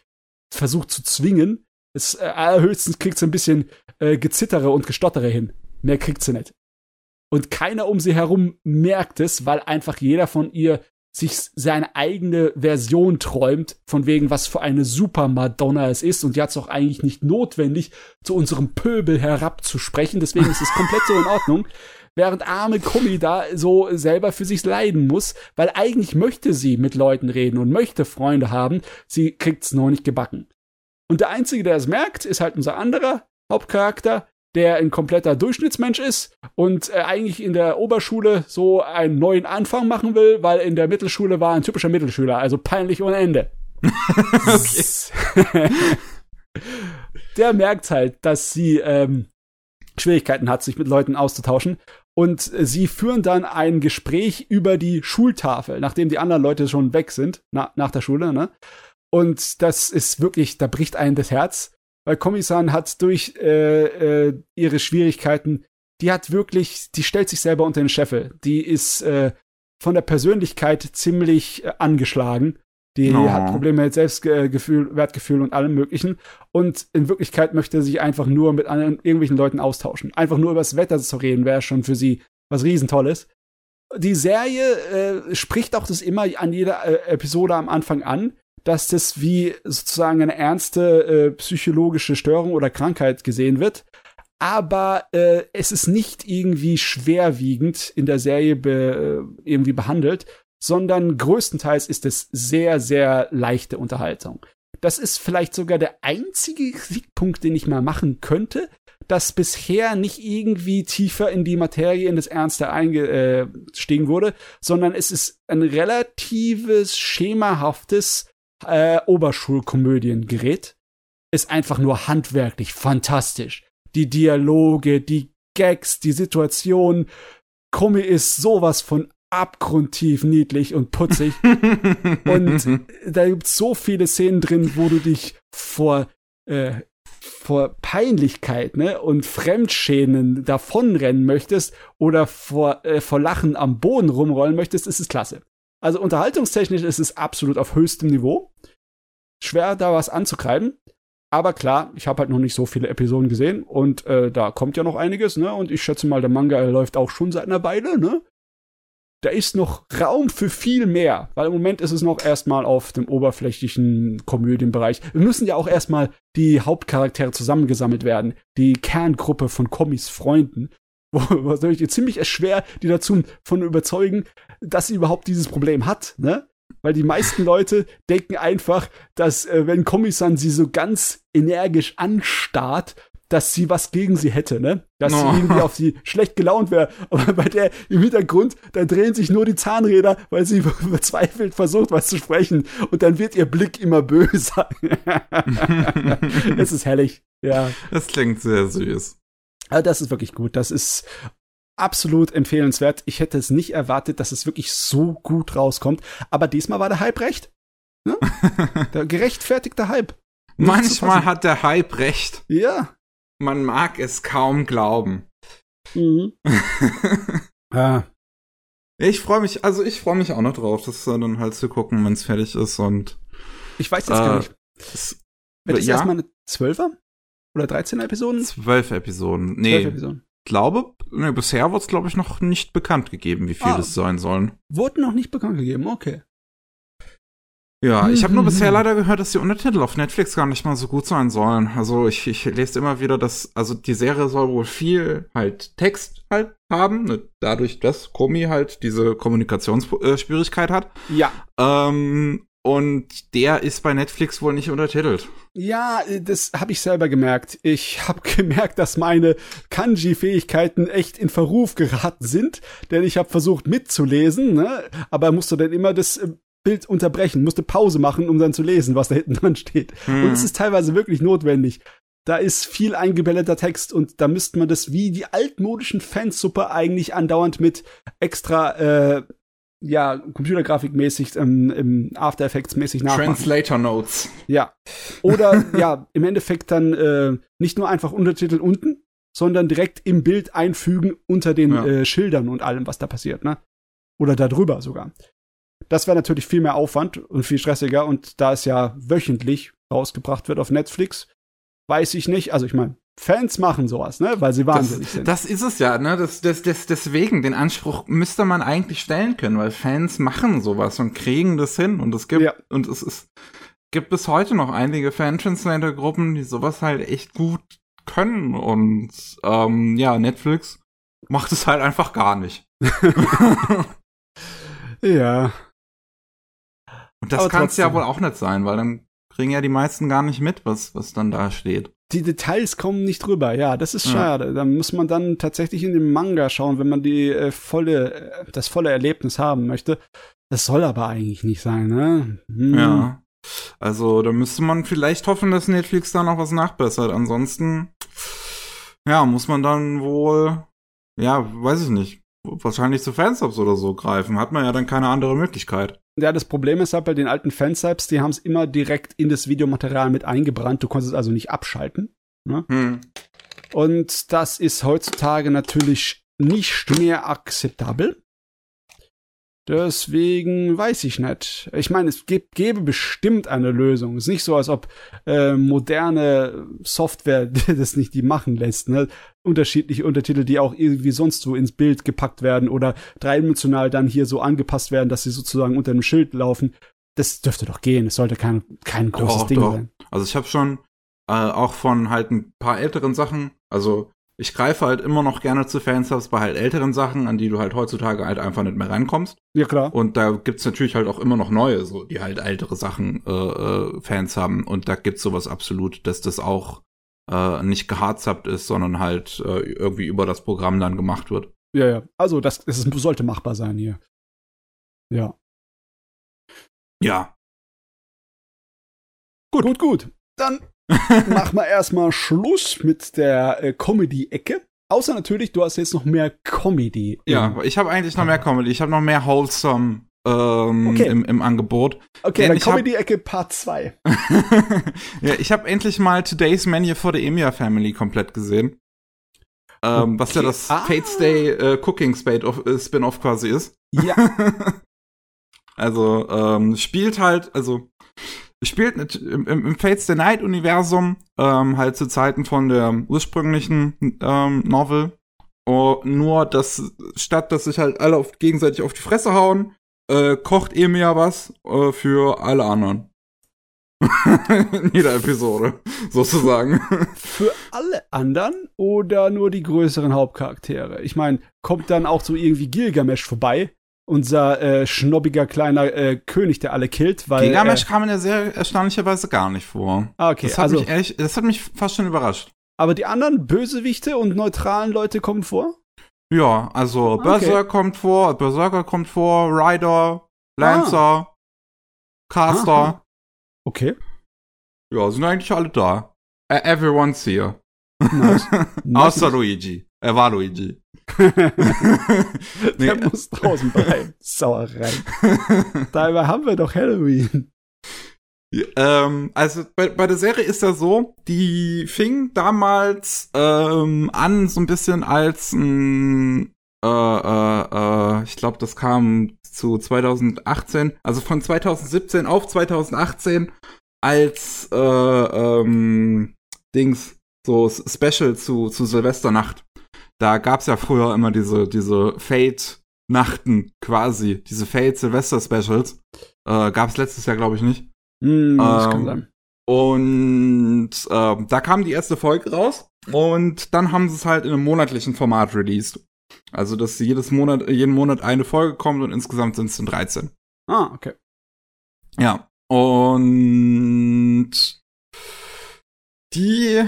versucht zu zwingen. Es, äh, allerhöchstens kriegt sie ein bisschen äh, Gezittere und Gestottere hin. Mehr kriegt sie nicht. Und keiner um sie herum merkt es, weil einfach jeder von ihr sich seine eigene Version träumt, von wegen, was für eine Super Madonna es ist. Und die hat es auch eigentlich nicht notwendig, zu unserem Pöbel herabzusprechen. Deswegen ist es komplett so in Ordnung. Während arme Kumi da so selber für sich leiden muss, weil eigentlich möchte sie mit Leuten reden und möchte Freunde haben. Sie kriegt's noch nicht gebacken. Und der Einzige, der es merkt, ist halt unser anderer Hauptcharakter, der ein kompletter Durchschnittsmensch ist und äh, eigentlich in der Oberschule so einen neuen Anfang machen will, weil in der Mittelschule war ein typischer Mittelschüler, also peinlich ohne Ende. der merkt halt, dass sie ähm, Schwierigkeiten hat, sich mit Leuten auszutauschen. Und sie führen dann ein Gespräch über die Schultafel, nachdem die anderen Leute schon weg sind, na, nach der Schule, ne? Und das ist wirklich, da bricht einem das Herz, weil Komisan hat durch äh, äh, ihre Schwierigkeiten, die hat wirklich, die stellt sich selber unter den Scheffel. Die ist äh, von der Persönlichkeit ziemlich äh, angeschlagen Die Oh. hat Probleme mit Selbstgefühl, Wertgefühl und allem Möglichen. Und in Wirklichkeit möchte sie sich einfach nur mit anderen, irgendwelchen Leuten austauschen. Einfach nur über das Wetter zu reden, wäre schon für sie was Riesentolles. Die Serie äh, spricht auch das immer an jeder äh, Episode am Anfang an, dass das wie sozusagen eine ernste äh, psychologische Störung oder Krankheit gesehen wird. Aber äh, es ist nicht irgendwie schwerwiegend in der Serie be, äh, irgendwie behandelt, sondern größtenteils ist es sehr, sehr leichte Unterhaltung. Das ist vielleicht sogar der einzige Kritikpunkt, den ich mal machen könnte, dass bisher nicht irgendwie tiefer in die Materie, in das Ernste eingestiegen wurde, sondern es ist ein relatives, schemahaftes äh, Oberschulkomödiengerät. Ist einfach nur handwerklich fantastisch. Die Dialoge, die Gags, die Situation. Kommi ist sowas von abgrundtief niedlich und putzig. Und da gibt's so viele Szenen drin, wo du dich vor, äh, vor Peinlichkeit ne, und Fremdschämen davonrennen möchtest oder vor, äh, vor Lachen am Boden rumrollen möchtest, ist es klasse. Also unterhaltungstechnisch ist es absolut auf höchstem Niveau. Schwer da was anzukreiben. Aber klar, ich habe halt noch nicht so viele Episoden gesehen und äh, da kommt ja noch einiges, ne? Und ich schätze mal, der Manga läuft auch schon seit einer Weile, ne? Da ist noch Raum für viel mehr, weil im Moment ist es noch erstmal auf dem oberflächlichen Komödienbereich. Wir müssen ja auch erstmal die Hauptcharaktere zusammengesammelt werden, die Kerngruppe von Kommis Freunden. Wo es natürlich ziemlich schwer, die dazu von überzeugen, dass sie überhaupt dieses Problem hat, ne? Weil die meisten Leute denken einfach, dass äh, wenn Kommi-san sie so ganz energisch anstarrt, dass sie was gegen sie hätte, ne? Dass Oh. sie irgendwie auf sie schlecht gelaunt wäre. Aber bei der im Hintergrund, da drehen sich nur die Zahnräder, weil sie verzweifelt versucht, was zu sprechen. Und dann wird ihr Blick immer böser. es ist herrlich. Ja. Das klingt sehr süß. Also das ist wirklich gut. Das ist absolut empfehlenswert. Ich hätte es nicht erwartet, dass es wirklich so gut rauskommt. Aber diesmal war der Hype recht. Ne? Der gerechtfertigte Hype. Nicht Manchmal hat der Hype recht. Ja. Man mag es kaum glauben. Mhm. ja. Ich freue mich, also ich freue mich auch noch drauf, das äh, dann halt zu gucken, wenn es fertig ist und Ich weiß jetzt gar Äh, nicht. es, Wird es ja? erstmal eine 12er? Oder 13 Episoden? zwölf Episoden. 12 Nee, Episoden. glaube, nee, bisher wurde es glaube ich noch nicht bekannt gegeben, wie viel Ah. es sein sollen. Wurden noch nicht bekannt gegeben, okay. Ja, ich habe nur Mhm. bisher leider gehört, dass die Untertitel auf Netflix gar nicht mal so gut sein sollen. Also ich, ich lese immer wieder, dass, also die Serie soll wohl viel halt Text halt haben, ne, dadurch, dass Komi halt diese Kommunikationsschwierigkeit hat. Ja. Ähm, und der ist bei Netflix wohl nicht untertitelt. Ja, das habe ich selber gemerkt. Ich habe gemerkt, dass meine Kanji-Fähigkeiten echt in Verruf geraten sind, denn ich habe versucht mitzulesen, ne? aber musste dann immer das äh, Bild unterbrechen, musste Pause machen, um dann zu lesen, was da hinten dran steht. Hm. Und es ist teilweise wirklich notwendig. Da ist viel eingebelleter Text und da müsste man das wie die altmodischen Fansuppe eigentlich andauernd mit extra, äh, ja, computergrafikmäßig, ähm, im After Effects mäßig nachmachen. Translator Notes. Ja. Oder ja, im Endeffekt dann äh, nicht nur einfach Untertitel unten, sondern direkt im Bild einfügen unter den Ja. äh, Schildern und allem, was da passiert, ne? Oder darüber sogar. Das wäre natürlich viel mehr Aufwand und viel stressiger und da es ja wöchentlich rausgebracht wird auf Netflix, weiß ich nicht. Also ich meine, Fans machen sowas, ne? Weil sie wahnsinnig Das, sind. das ist es ja, ne? Das, das, das, deswegen, den Anspruch müsste man eigentlich stellen können, weil Fans machen sowas und kriegen das hin. Und es gibt, Ja. und es ist, gibt bis heute noch einige Fan-Translator-Gruppen, die sowas halt echt gut können. Und ähm, ja, Netflix macht es halt einfach gar nicht. ja. Und das kann es ja wohl auch nicht sein, weil dann kriegen ja die meisten gar nicht mit, was, was dann da steht. Die Details kommen nicht rüber, ja, das ist Ja. schade. Da muss man dann tatsächlich in den Manga schauen, wenn man die äh, volle, äh, das volle Erlebnis haben möchte. Das soll aber eigentlich nicht sein, ne? Hm. Ja. Also da müsste man vielleicht hoffen, dass Netflix da noch was nachbessert. Ansonsten, ja, muss man dann wohl, ja, weiß ich nicht, wahrscheinlich zu Fansubs oder so greifen. Hat man ja dann keine andere Möglichkeit. Ja, das Problem ist halt bei den alten Fansubs, die haben es immer direkt in das Videomaterial mit eingebrannt. Du konntest es also nicht abschalten. Hm. Und das ist heutzutage natürlich nicht mehr akzeptabel. Deswegen weiß ich nicht. Ich meine, es gibt, gäbe bestimmt eine Lösung. Es ist nicht so, als ob äh, moderne Software das nicht die machen lässt. Ne? Unterschiedliche Untertitel, die auch irgendwie sonst so ins Bild gepackt werden oder dreidimensional dann hier so angepasst werden, dass sie sozusagen unter dem Schild laufen. Das dürfte doch gehen. Es sollte kein, kein großes Doch, Ding doch. sein. Also ich habe schon äh, auch von halt ein paar älteren Sachen, also ich greife halt immer noch gerne zu Fansubs bei halt älteren Sachen, an die du halt heutzutage halt einfach nicht mehr reinkommst. Ja, klar. Und da gibt's natürlich halt auch immer noch neue, so die halt ältere Sachen äh, äh, Fans haben. Und da gibt's sowas absolut, dass das auch äh, nicht gehardsubbed ist, sondern halt äh, irgendwie über das Programm dann gemacht wird. Ja, ja. Also, das, das sollte machbar sein hier. Ja. Ja. Gut, gut, gut. Dann machen wir erstmal Schluss mit der äh, Comedy-Ecke. Außer natürlich, du hast jetzt noch mehr Comedy. Ja, ich habe eigentlich noch mehr Comedy. Ich habe noch mehr Wholesome ähm, Okay. im, im Angebot. Okay, Denn dann Comedy-Ecke Part 2. ja, ich habe endlich mal Today's Menu for the Emilia Family komplett gesehen. Ähm, Was ja Okay. das Ah. Fate's Day äh, Cooking Spin-off äh, Spin-off quasi ist. Ja. also ähm, spielt halt, also spielt nat- im, im, Fates Day Night Universum ähm, halt zu Zeiten von der ursprünglichen ähm, Novel. Oh, nur, dass statt dass sich halt alle auf, gegenseitig auf die Fresse hauen, äh, kocht Emilia was äh, für alle anderen. In jeder Episode, sozusagen. Für alle anderen oder nur die größeren Hauptcharaktere? Ich meine, kommt dann auch so irgendwie Gilgamesh vorbei? Unser äh, schnobbiger kleiner äh, König, der alle killt, weil. Gilgamesh Äh, kam mir sehr erstaunlicherweise gar nicht vor. ah, okay, Das hat, also. mich ehrlich, das hat mich fast schon überrascht. Aber die anderen Bösewichte und neutralen Leute kommen vor? Ja, also Okay. Berserker kommt vor, Berserker kommt vor, Rider, Lancer, Caster. Aha. Okay. Ja, sind eigentlich alle da. Uh, everyone's here. Nice. Außer Luigi. Er war Luigi. nee, Der muss draußen bleiben. Sauerei. Dabei haben wir doch Halloween. ähm, also bei, bei der Serie ist das so, die fing damals ähm, an so ein bisschen als ein äh, äh, äh, ich glaube, das kam zu 2018, also von 2017 auf 2018 als äh, ähm, Dings so Special zu zu Silvesternacht. Da gab's ja früher immer diese diese Fate Nachten quasi, diese Fate Silvester Specials. Äh, gab's letztes Jahr glaube ich nicht. Hm, das Ähm, kann sein. Und ähm, da kam die erste Folge raus und dann haben sie es halt in einem monatlichen Format released. Also, dass jedes Monat, jeden Monat eine Folge kommt und insgesamt sind es dann 13. Ah, okay. Ja. Und die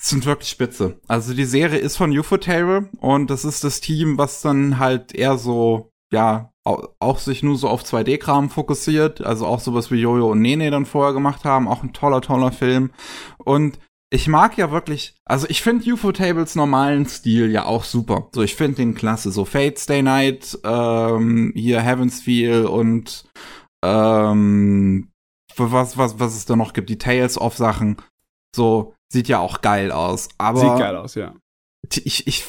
sind wirklich spitze. Also die Serie ist von Ufotable und das ist das Team, was dann halt eher so, ja, au- auch sich nur so auf 2D-Kram fokussiert. Also auch sowas wie Jojo und Nene dann vorher gemacht haben. Auch ein toller, toller Film. Und ich mag ja wirklich, also ich finde Ufo-Tables normalen Stil ja auch super. So, ich finde den klasse. So Fate Stay Night, ähm, hier Heaven's Feel und ähm, was, was, was es da noch gibt, die Tales of Sachen. So, sieht ja auch geil aus. Aber Sieht geil aus, ja. ich, ich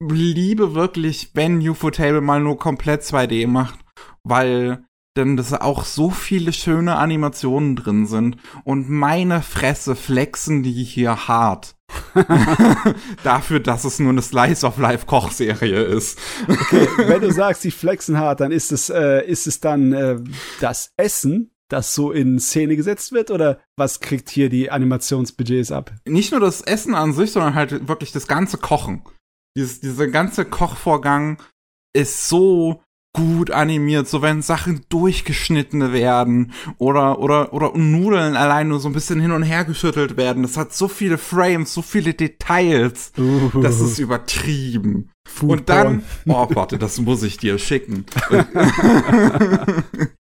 liebe wirklich, wenn Ufotable mal nur komplett 2D macht, weil denn das auch so viele schöne Animationen drin sind und meine Fresse flexen die hier hart. Dafür, dass es nur eine Slice of Life Kochserie ist. Okay, wenn du sagst, die flexen hart, dann ist es, äh, ist es dann äh, das Essen, das so in Szene gesetzt wird, oder was kriegt hier die Animationsbudgets ab? Nicht nur das Essen an sich, sondern halt wirklich das ganze Kochen. Dieses, dieser ganze Kochvorgang ist so gut animiert, so wenn Sachen durchgeschnitten werden oder oder oder Nudeln allein nur so ein bisschen hin und her geschüttelt werden. Das hat so viele Frames, so viele Details. Das ist übertrieben. Food Und dann, oh warte, das muss ich dir schicken.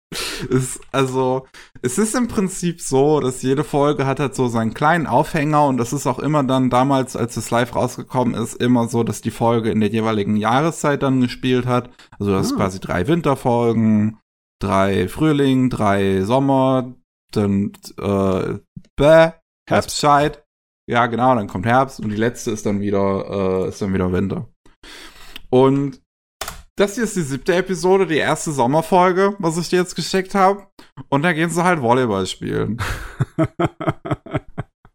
ist, also, es ist im Prinzip so, dass jede Folge hat halt so seinen kleinen Aufhänger und das ist auch immer dann damals, als es live rausgekommen ist, immer so, dass die Folge in der jeweiligen Jahreszeit dann gespielt hat. Also das ist Ah. quasi drei Winterfolgen, drei Frühling, drei Sommer, dann äh, bäh, Herbst. Bescheid. Ja, genau, dann kommt Herbst und die letzte ist dann wieder, äh, ist dann wieder Winter. Und das hier ist die siebte Episode, die erste Sommerfolge, was ich dir jetzt geschickt habe. Und da gehen sie halt Volleyball spielen.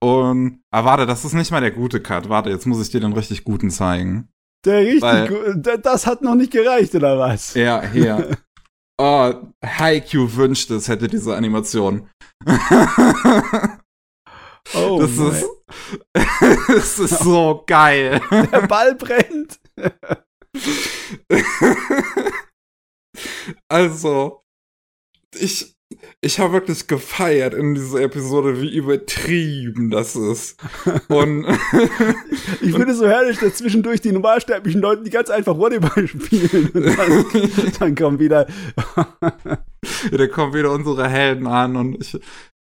Und, ah, warte, das ist nicht mal der gute Cut. Warte, jetzt muss ich dir den richtig guten zeigen. Der richtig Weil, das hat noch nicht gereicht, oder was? Ja, hier. oh, Haikyuu wünscht es, hätte diese Animation. oh, das ist, das ist so geil. Der Ball brennt. also, ich, ich habe wirklich gefeiert in dieser Episode, wie übertrieben das ist. Und ich finde es so herrlich, dass zwischendurch die normalsterblichen Leute, die ganz einfach Volleyball spielen. Und dann, dann kommen wieder. ja, da kommen wieder unsere Helden an und ich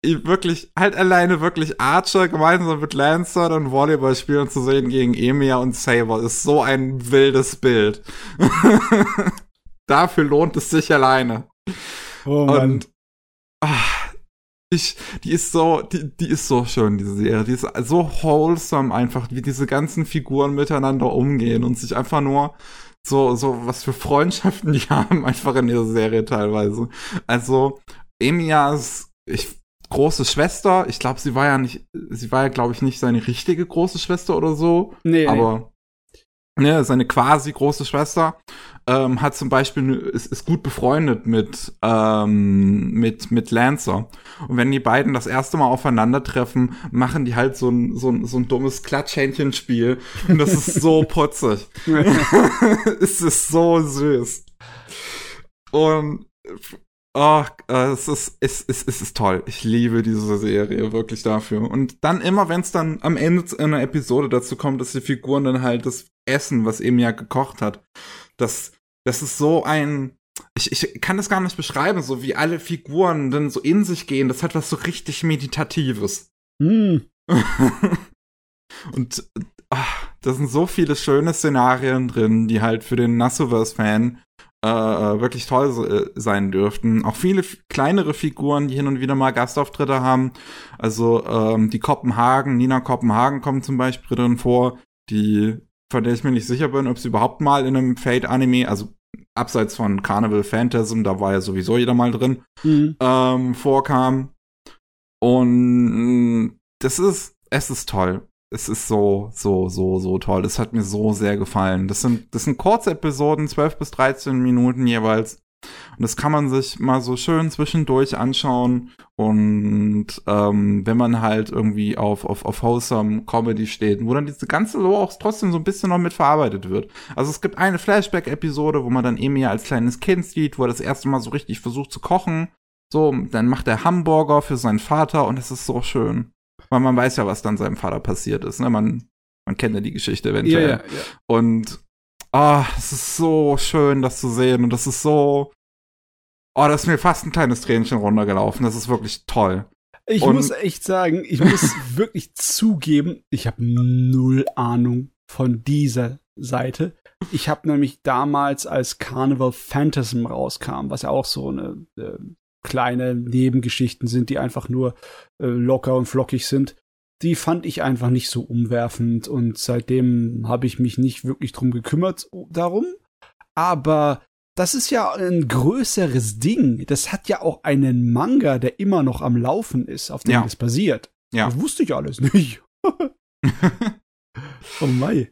wirklich, halt alleine wirklich Archer gemeinsam mit Lancer und Volleyball spielen zu sehen gegen Emiya und Saber ist so ein wildes Bild. Dafür lohnt es sich alleine. Oh Mann. Und ach, ich, die ist so, die, die ist so schön, diese Serie. Die ist so wholesome einfach, wie diese ganzen Figuren miteinander umgehen und sich einfach nur so, so, was für Freundschaften die haben, einfach in dieser Serie teilweise. Also, Emias, ich, große Schwester, ich glaube, sie war ja nicht, sie war ja, glaube ich, nicht seine richtige große Schwester oder so. Nee. Aber ne, seine quasi große Schwester, ähm, hat zum Beispiel, ist, ist gut befreundet mit, ähm, mit, mit Lancer. Und wenn die beiden das erste Mal aufeinandertreffen, machen die halt so ein, so ein, so ein dummes Klatschhändchenspiel. Und das ist so putzig. es ist so süß. Und Oh, es ist, es, es, es ist toll. Ich liebe diese Serie wirklich dafür. Und dann immer, wenn es dann am Ende einer Episode dazu kommt, dass die Figuren dann halt das Essen, was eben ja gekocht hat. Das, das ist so ein, ich, ich kann das gar nicht beschreiben, so wie alle Figuren dann so in sich gehen. Das hat was so richtig Meditatives. Mm. Und ach, da sind so viele schöne Szenarien drin, die halt für den Nassoverse-Fan äh, äh wirklich toll äh, sein dürften. Auch viele kleinere Figuren, die hin und wieder mal Gastauftritte haben. Also ähm, die Kopenhagen, Nina Kopenhagen kommt zum Beispiel drin vor, die von der ich mir nicht sicher bin, ob sie überhaupt mal in einem Fate-Anime, also abseits von Carnival Phantasm, da war ja sowieso jeder mal drin, mhm. ähm, vorkam. Und das ist, es ist toll. Es ist so, so, so, so toll. Es hat mir so sehr gefallen. Das sind, das sind kurze Episoden, 12 bis 13 Minuten jeweils. Und das kann man sich mal so schön zwischendurch anschauen. Und ähm, wenn man halt irgendwie auf, auf, auf wholesome Comedy steht, wo dann diese ganze Lore auch trotzdem so ein bisschen noch mit verarbeitet wird. Also es gibt eine Flashback-Episode, wo man dann Emi als kleines Kind sieht, wo er das erste Mal so richtig versucht zu kochen. So, dann macht er Hamburger für seinen Vater und es ist so schön. Weil man weiß ja, was dann seinem Vater passiert ist. Ne? Man, man kennt ja die Geschichte eventuell. Ja, ja. Und Ah, oh, es ist so schön, das zu sehen. Und das ist so. Oh, da ist mir fast ein kleines Tränchen runtergelaufen. Das ist wirklich toll. Ich und muss echt sagen, ich muss wirklich zugeben, ich habe null Ahnung von dieser Seite. Ich habe nämlich damals, als Carnival Phantasm rauskam, was ja auch so eine äh, kleine Nebengeschichten sind, die einfach nur äh, locker und flockig sind, die fand ich einfach nicht so umwerfend und seitdem habe ich mich nicht wirklich drum gekümmert darum. Aber das ist ja ein größeres Ding. Das hat ja auch einen Manga, der immer noch am Laufen ist, auf dem ja. das basiert. Ja. Das wusste ich alles nicht. oh Mai.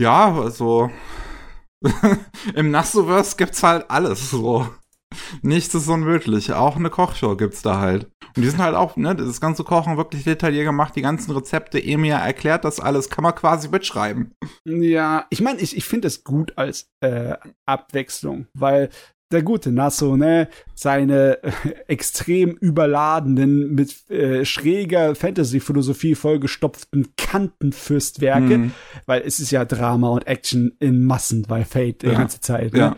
Ja, also im Nassoverse gibt's halt alles so. Nichts ist unmöglich. Auch eine Kochshow gibt's da halt. Und die sind halt auch, ne, das ganze Kochen wirklich detailliert gemacht, die ganzen Rezepte, Emir erklärt das alles, kann man quasi mitschreiben. Ja, ich meine, ich, ich finde es gut als äh, Abwechslung, weil der gute Nasso, ne, seine äh, extrem überladenen, mit äh, schräger Fantasy-Philosophie vollgestopften Kantenfürstwerke, mhm. weil es ist ja Drama und Action in Massen bei Fate die ja. ganze Zeit. Ne? Ja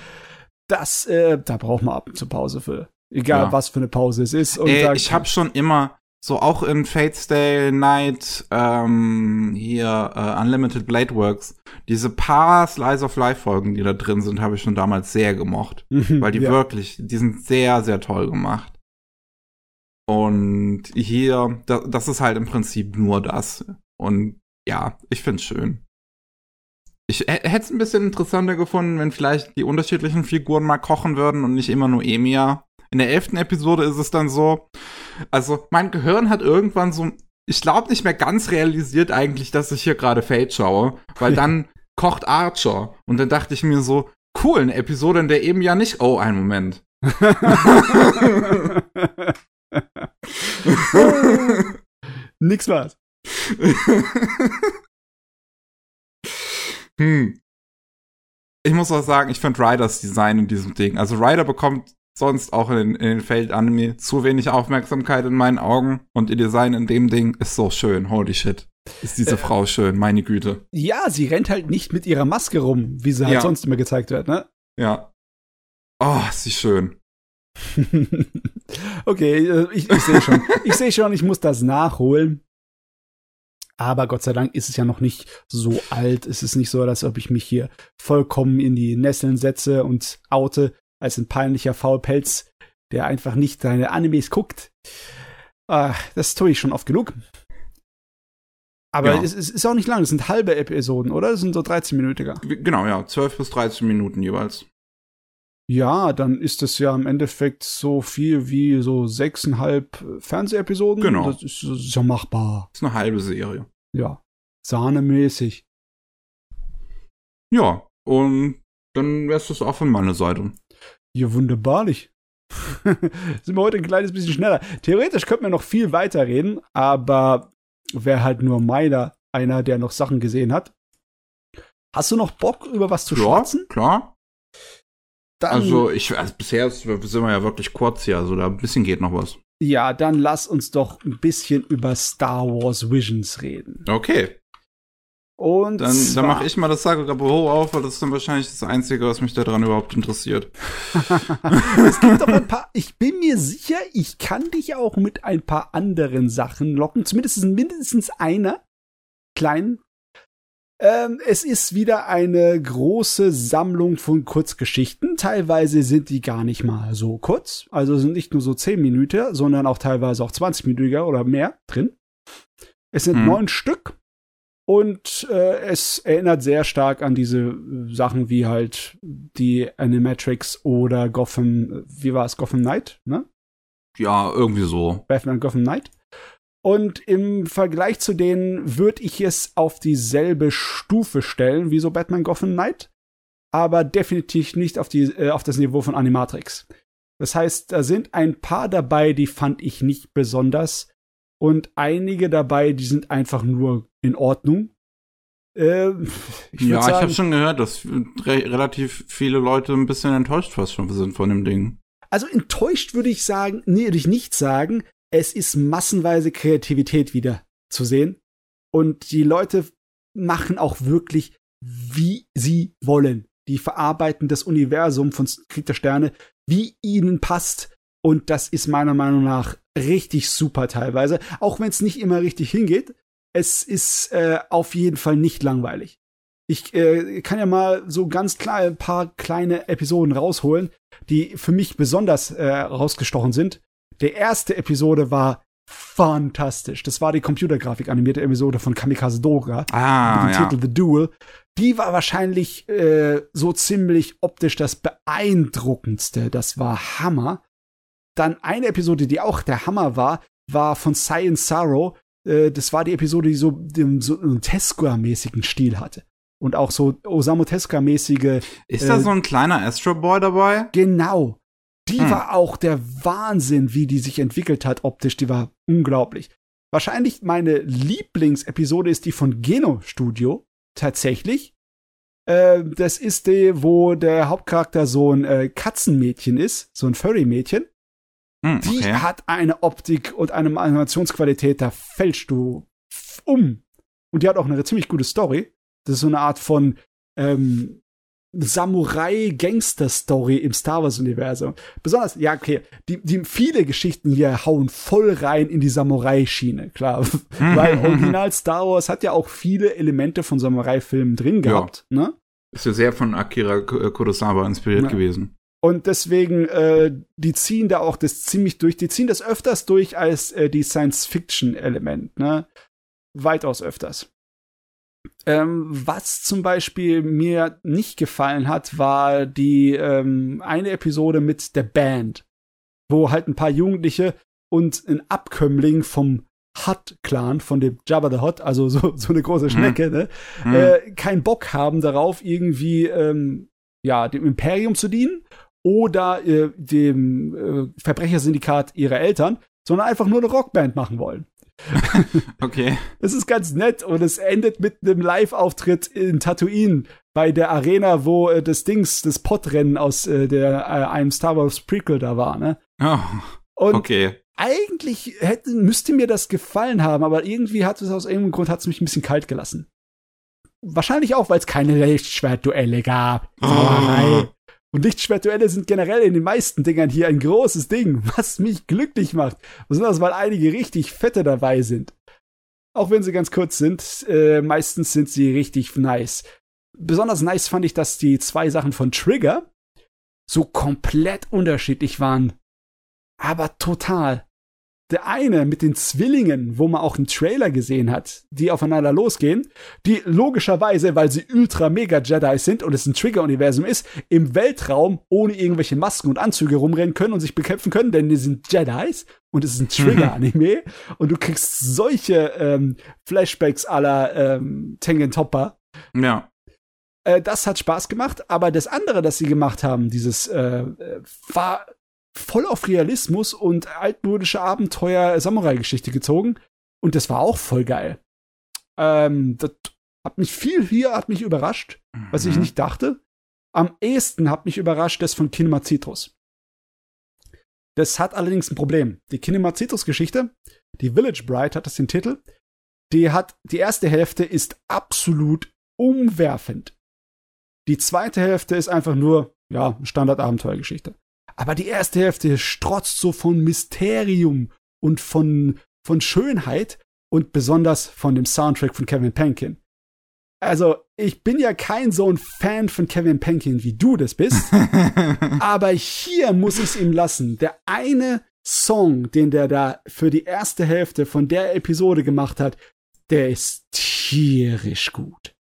das, äh, da braucht man ab und zu Pause für. Egal, ja. was für eine Pause es ist. Ey, ich habe schon immer, so auch in Fate's Day Night, ähm, hier uh, Unlimited Blade Works, diese paar Slice of Life Folgen, die da drin sind, habe ich schon damals sehr gemocht. Mhm, weil die ja. wirklich, die sind sehr, sehr toll gemacht. Und hier, das, das ist halt im Prinzip nur das. Und ja, ich find's schön. Ich hätte es ein bisschen interessanter gefunden, wenn vielleicht die unterschiedlichen Figuren mal kochen würden und nicht immer nur Emia. In der elften Episode ist es dann so, also mein Gehirn hat irgendwann so, ich glaube nicht mehr ganz realisiert eigentlich, dass ich hier gerade Fate schaue, weil dann kocht Archer und dann dachte ich mir so, cool, eine Episode, in der eben ja nicht, oh, ein Moment. Nix was. Hm. Ich muss auch sagen, ich finde Ryders Design in diesem Ding. Also Ryder bekommt sonst auch in, in den Feld-Anime zu wenig Aufmerksamkeit in meinen Augen und ihr Design in dem Ding ist so schön. Holy shit. Ist diese äh, Frau schön, meine Güte. Ja, sie rennt halt nicht mit ihrer Maske rum, wie sie halt ja. sonst immer gezeigt wird, ne? Ja. Oh, ist sie schön. okay, äh, ich, ich sehe schon. ich sehe schon, ich muss das nachholen. Aber Gott sei Dank ist es ja noch nicht so alt. Es ist nicht so, als ob ich mich hier vollkommen in die Nesseln setze und oute als ein peinlicher Faulpelz, der einfach nicht seine Animes guckt. Ah, das tue ich schon oft genug. Aber ja. es, es, ist auch nicht lang, es sind halbe Episoden, oder? Es sind so 13 Minuten. Genau, ja, 12 bis 13 Minuten jeweils. Ja, dann ist es ja im Endeffekt so viel wie so sechseinhalb Fernsehepisoden. Genau. Das ist, das ist ja machbar. Das ist eine halbe Serie. Ja. Sahnemäßig. Ja, und dann wär's das auch von meiner Seite. Ja, wunderbarlich. Sind wir heute ein kleines bisschen schneller. Theoretisch könnten wir noch viel weiter reden, aber wäre halt nur meiner einer, der noch Sachen gesehen hat. Hast du noch Bock, über was zu ja, schwatzen? klar. Dann, also, ich, also bisher sind wir ja wirklich kurz hier, also da ein bisschen geht noch was. Ja, dann lass uns doch ein bisschen über Star Wars Visions reden. Okay. Und dann, dann mache ich mal das Sagabo auf, weil das ist dann wahrscheinlich das Einzige, was mich daran überhaupt interessiert. es gibt doch ein paar, ich bin mir sicher, ich kann dich auch mit ein paar anderen Sachen locken. Zumindest mindestens einer kleinen ähm, es ist wieder eine große Sammlung von Kurzgeschichten. Teilweise sind die gar nicht mal so kurz. Also sind nicht nur so 10 Minuten, sondern auch teilweise auch 20 Minuten oder mehr drin. Es sind hm. neun Stück. Und äh, es erinnert sehr stark an diese Sachen wie halt die Animatrix oder Gotham, wie war es, Gotham Knight, ne? Ja, irgendwie so. Batman Gotham Knight. Und im Vergleich zu denen würde ich es auf dieselbe Stufe stellen wie so Batman Gotham Knight, aber definitiv nicht auf, die, äh, auf das Niveau von Animatrix. Das heißt, da sind ein paar dabei, die fand ich nicht besonders und einige dabei, die sind einfach nur in Ordnung. Äh, ich ja, sagen, ich habe schon gehört, dass re relativ viele Leute ein bisschen enttäuscht fast schon sind von dem Ding. Also enttäuscht würde ich sagen, nee, würde ich nicht sagen, es ist massenweise Kreativität wieder zu sehen. Und die Leute machen auch wirklich, wie sie wollen. Die verarbeiten das Universum von Krieg der Sterne, wie ihnen passt. Und das ist meiner Meinung nach richtig super teilweise. Auch wenn es nicht immer richtig hingeht. Es ist äh, auf jeden Fall nicht langweilig. Ich äh, kann ja mal so ganz klar ein paar kleine Episoden rausholen, die für mich besonders äh, rausgestochen sind. Der erste Episode war fantastisch. Das war die Computergrafik animierte Episode von Kamikaze Dora ah, mit dem ja. Titel The Duel. Die war wahrscheinlich äh, so ziemlich optisch das beeindruckendste. Das war Hammer. Dann eine Episode, die auch der Hammer war, war von Science Sorrow. Äh, das war die Episode, die so, den, so einen Tezuka-mäßigen Stil hatte. Und auch so Osamu Tezuka-mäßige. Ist äh, da so ein kleiner Astro Boy dabei? Genau. Die hm. war auch der Wahnsinn, wie die sich entwickelt hat optisch. Die war unglaublich. Wahrscheinlich meine Lieblingsepisode ist die von Geno Studio. Tatsächlich. Äh, das ist die, wo der Hauptcharakter so ein äh, Katzenmädchen ist, so ein Furry-Mädchen. Hm, okay. Die hat eine Optik und eine Animationsqualität, da fällst du um. Und die hat auch eine ziemlich gute Story. Das ist so eine Art von ähm, Samurai-Gangster-Story im Star Wars-Universum. Besonders, ja, okay, die, die viele Geschichten hier hauen voll rein in die Samurai-Schiene, klar. Weil Original Star Wars hat ja auch viele Elemente von Samurai-Filmen drin gehabt, ja. ne? Ist ja sehr von Akira Kurosawa inspiriert ja. gewesen. Und deswegen, äh, die ziehen da auch das ziemlich durch, die ziehen das öfters durch als äh, die Science-Fiction-Element, ne? Weitaus öfters. Ähm, was zum Beispiel mir nicht gefallen hat, war die ähm, eine Episode mit der Band, wo halt ein paar Jugendliche und ein Abkömmling vom Hutt-Clan, von dem Jabba the Hutt, also so, so eine große Schnecke, hm. ne, hm. Äh, keinen Bock haben darauf, irgendwie ähm, ja, dem Imperium zu dienen oder äh, dem äh, Verbrechersyndikat ihrer Eltern, sondern einfach nur eine Rockband machen wollen. okay. Es ist ganz nett und es endet mit einem Live-Auftritt in Tatooine bei der Arena, wo äh, das Dings, das Podrennen aus äh, der, äh, einem Star Wars Prequel da war, ne? Oh, und okay. Eigentlich hätte, müsste mir das gefallen haben, aber irgendwie hat es aus irgendeinem Grund hat's mich ein bisschen kalt gelassen. Wahrscheinlich auch, weil es keine Lichtschwertduelle gab. Oh. Und Lichtschwertduelle sind generell in den meisten Dingern hier ein großes Ding, was mich glücklich macht. Besonders weil einige richtig fette dabei sind. Auch wenn sie ganz kurz sind, äh, meistens sind sie richtig nice. Besonders nice fand ich, dass die zwei Sachen von Trigger so komplett unterschiedlich waren. Aber total. Der eine mit den Zwillingen, wo man auch einen Trailer gesehen hat, die aufeinander losgehen, die logischerweise, weil sie ultra mega Jedi sind und es ein Trigger-Universum ist, im Weltraum ohne irgendwelche Masken und Anzüge rumrennen können und sich bekämpfen können, denn die sind Jedis und es ist ein Trigger-Anime und du kriegst solche ähm, Flashbacks aller ähm, Tengen Topper. Ja. Äh, das hat Spaß gemacht, aber das andere, das sie gemacht haben, dieses äh, äh war voll auf Realismus und altmodische Abenteuer-Samurai-Geschichte gezogen. Und das war auch voll geil. Ähm, das hat mich viel hier, hat mich überrascht, mhm. was ich mhm. nicht dachte. Am ehesten hat mich überrascht das von Kinema Citrus. Das hat allerdings ein Problem. Die Kinema Citrus Geschichte, die Village Bride hat das den Titel. Die hat, die erste Hälfte ist absolut umwerfend. Die zweite Hälfte ist einfach nur, ja, Standard-Abenteuergeschichte. Aber die erste Hälfte strotzt so von Mysterium und von, von Schönheit und besonders von dem Soundtrack von Kevin Penkin. Also, ich bin ja kein so ein Fan von Kevin Penkin, wie du das bist. aber hier muss ich es ihm lassen. Der eine Song, den der da für die erste Hälfte von der Episode gemacht hat, der ist tierisch gut.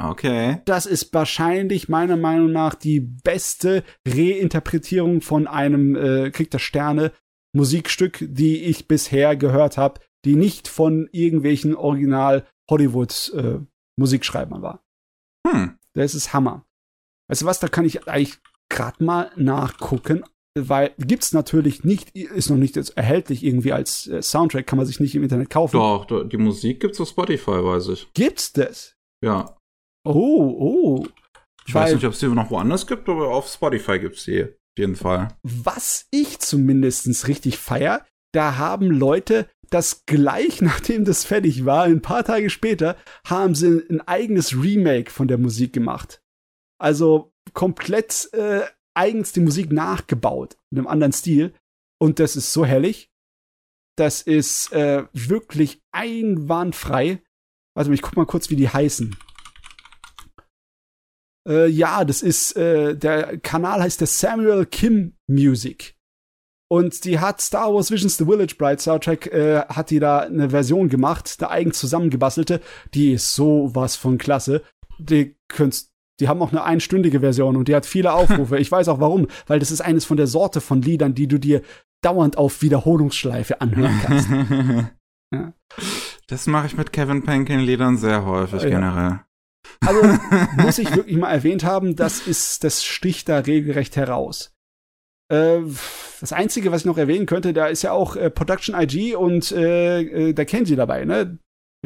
Okay. Das ist wahrscheinlich meiner Meinung nach die beste Reinterpretierung von einem äh, Krieg der Sterne Musikstück, die ich bisher gehört habe, die nicht von irgendwelchen Original Hollywood äh, Musikschreibern war. Hm. Das ist Hammer. Weißt du was, da kann ich eigentlich gerade mal nachgucken, weil gibt's natürlich nicht, ist noch nicht erhältlich irgendwie als äh, Soundtrack, kann man sich nicht im Internet kaufen. Doch, die Musik gibt's auf Spotify, weiß ich. Gibt's das? Ja. Oh, oh. Ich Weil, weiß nicht, ob es die noch woanders gibt, aber auf Spotify gibt's die. Auf jeden Fall. Was ich zumindest richtig feier, da haben Leute das gleich nachdem das fertig war, ein paar Tage später, haben sie ein eigenes Remake von der Musik gemacht. Also komplett äh, eigens die Musik nachgebaut, in einem anderen Stil. Und das ist so herrlich. Das ist äh, wirklich einwandfrei. Warte mal, ich guck mal kurz, wie die heißen. Äh, ja, das ist, äh, der Kanal heißt der Samuel Kim Music. Und die hat Star Wars Visions The Village Bride Soundtrack, äh, hat die da eine Version gemacht, da eigen zusammengebastelte. Die ist sowas von klasse. Die könntest die haben auch eine einstündige Version und die hat viele Aufrufe. ich weiß auch warum, weil das ist eines von der Sorte von Liedern, die du dir dauernd auf Wiederholungsschleife anhören kannst. ja. Das mache ich mit Kevin Penkin Liedern sehr häufig ja. generell. Also muss ich wirklich mal erwähnt haben, das ist, das sticht da regelrecht heraus. Äh, das Einzige, was ich noch erwähnen könnte, da ist ja auch äh, Production IG und äh, äh, der Kenji dabei, ne?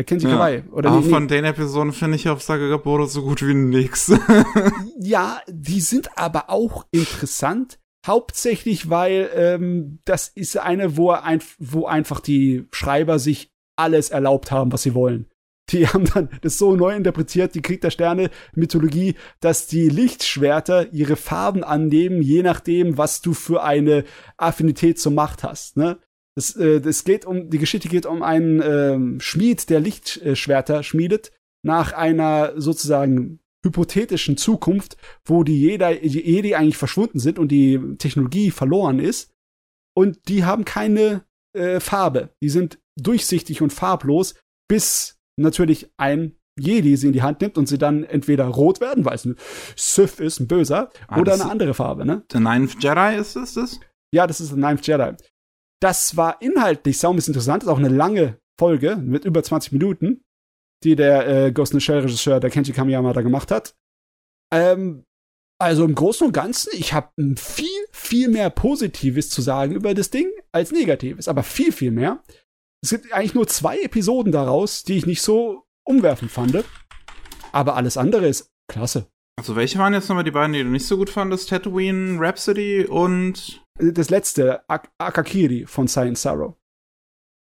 Kenji ja. Kawai. Oder Aber nee, von den Episoden finde ich auf Sagagaboro so gut wie nix. ja, die sind aber auch interessant. Hauptsächlich, weil ähm, das ist eine, wo, ein, wo einfach die Schreiber sich alles erlaubt haben, was sie wollen die haben dann das so neu interpretiert, die Krieg der Sterne Mythologie, dass die Lichtschwerter ihre Farben annehmen, je nachdem, was du für eine Affinität zur Macht hast. Ne? Das, äh, das geht um, die Geschichte geht um einen ähm, Schmied, der Lichtschwerter schmiedet, nach einer sozusagen hypothetischen Zukunft, wo die Jedi, Jedi eigentlich verschwunden sind und die Technologie verloren ist. Und die haben keine äh, Farbe. Die sind durchsichtig und farblos, bis natürlich ein Jedi sie in die Hand nimmt und sie dann entweder rot werden, weil es ein Sith ist, ein Böser, Ah, oder eine andere Farbe, ne? The Ninth Jedi ist es das? Ja, das ist The Ninth Jedi. Das war inhaltlich sau interessant, ist auch eine lange Folge mit über 20 Minuten, die der äh, Ghost in the Shell Regisseur, der Kenji Kamiyama, da gemacht hat. Ähm, also im Großen und Ganzen, ich habe viel, viel mehr Positives zu sagen über das Ding als Negatives, aber viel, viel mehr. Es gibt eigentlich nur zwei Episoden daraus, die ich nicht so umwerfend fand. Aber alles andere ist klasse. Also welche waren jetzt nochmal die beiden, die du nicht so gut fandest? Tatooine, Rhapsody und das letzte, Ak Akakiri von Science Sorrow.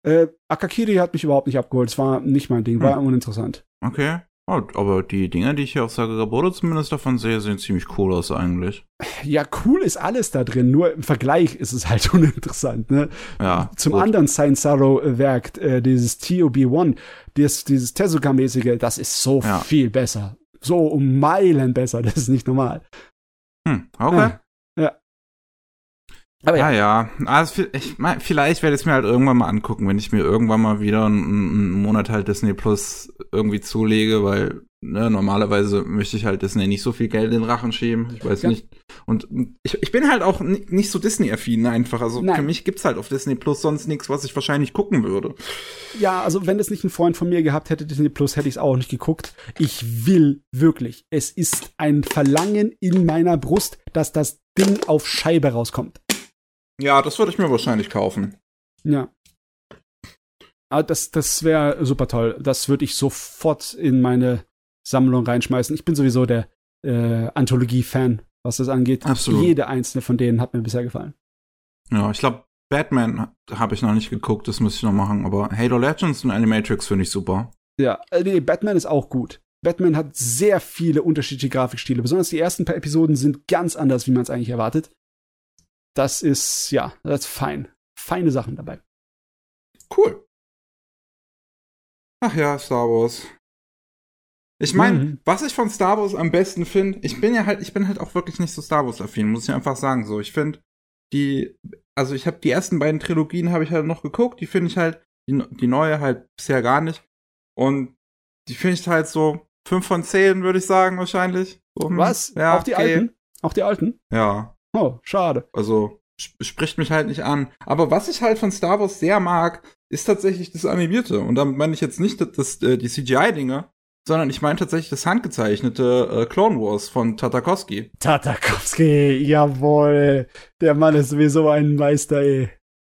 Äh, Akakiri hat mich überhaupt nicht abgeholt. Es war nicht mein Ding, war uninteressant. okay. Aber die Dinger, die ich hier auf Sagagaboro zumindest davon sehe, sehen ziemlich cool aus eigentlich. Ja, cool ist alles da drin, nur im Vergleich ist es halt uninteressant. Ne? Ja. Zum gut. anderen Science Sorrow äh, Werk, äh, dieses TOB1, dieses, dieses Tezuka-mäßige, das ist so Ja. viel besser. So um Meilen besser, das ist nicht normal. Hm, okay. Ja. Aber Ja, ja, ja. Also, ich vielleicht werde ich es mir halt irgendwann mal angucken, wenn ich mir irgendwann mal wieder einen, einen Monat halt Disney Plus irgendwie zulege, weil ne, normalerweise möchte ich halt Disney nicht so viel Geld in den Rachen schieben. Ich weiß Ja. nicht. Und ich, ich bin halt auch ni- nicht so Disney-affin einfach. Also Nein. für mich gibt's halt auf Disney Plus sonst nichts, was ich wahrscheinlich gucken würde. ja, also wenn es nicht ein Freund von mir gehabt hätte, Disney Plus, hätte ich es auch nicht geguckt. Ich will wirklich. Es ist ein Verlangen in meiner Brust, dass das Ding auf Scheibe rauskommt. Ja, das würde ich mir wahrscheinlich kaufen. Ja. Aber das, das wäre super toll. Das würde ich sofort in meine Sammlung reinschmeißen. Ich bin sowieso der äh, Anthologie-Fan, was das angeht. Absolut. Jede einzelne von denen hat mir bisher gefallen. Ja, ich glaube, Batman habe ich noch nicht geguckt, das muss ich noch machen. Aber Halo Legends und Animatrix finde ich super. Ja, äh, nee, Batman ist auch gut. Batman hat sehr viele unterschiedliche Grafikstile. Besonders die ersten paar Episoden sind ganz anders, wie man es eigentlich erwartet. Das ist, ja, das ist fein. Feine Sachen dabei. Cool. Ach ja, Star Wars. Ich meine, Mhm. was ich von Star Wars am besten finde, ich bin ja halt, ich bin halt auch wirklich nicht so Star Wars affin, muss ich einfach sagen. So, ich finde die, also ich habe die ersten beiden Trilogien habe ich halt noch geguckt, die finde ich halt, die, die neue halt bisher gar nicht. Und die finde ich halt so fünf von zehn, würde ich sagen, wahrscheinlich. So, hm, Was? Ja, Auch die okay. alten? Auch die alten? Ja. Oh, schade. Also sp spricht mich halt nicht an. Aber was ich halt von Star Wars sehr mag, ist tatsächlich das Animierte. Und damit meine ich jetzt nicht das, das, äh, die CGI-Dinge, sondern ich meine tatsächlich das handgezeichnete äh, Clone Wars von Tatakowski. Tatakowski, jawohl. Der Mann ist sowieso ein Meister, ey.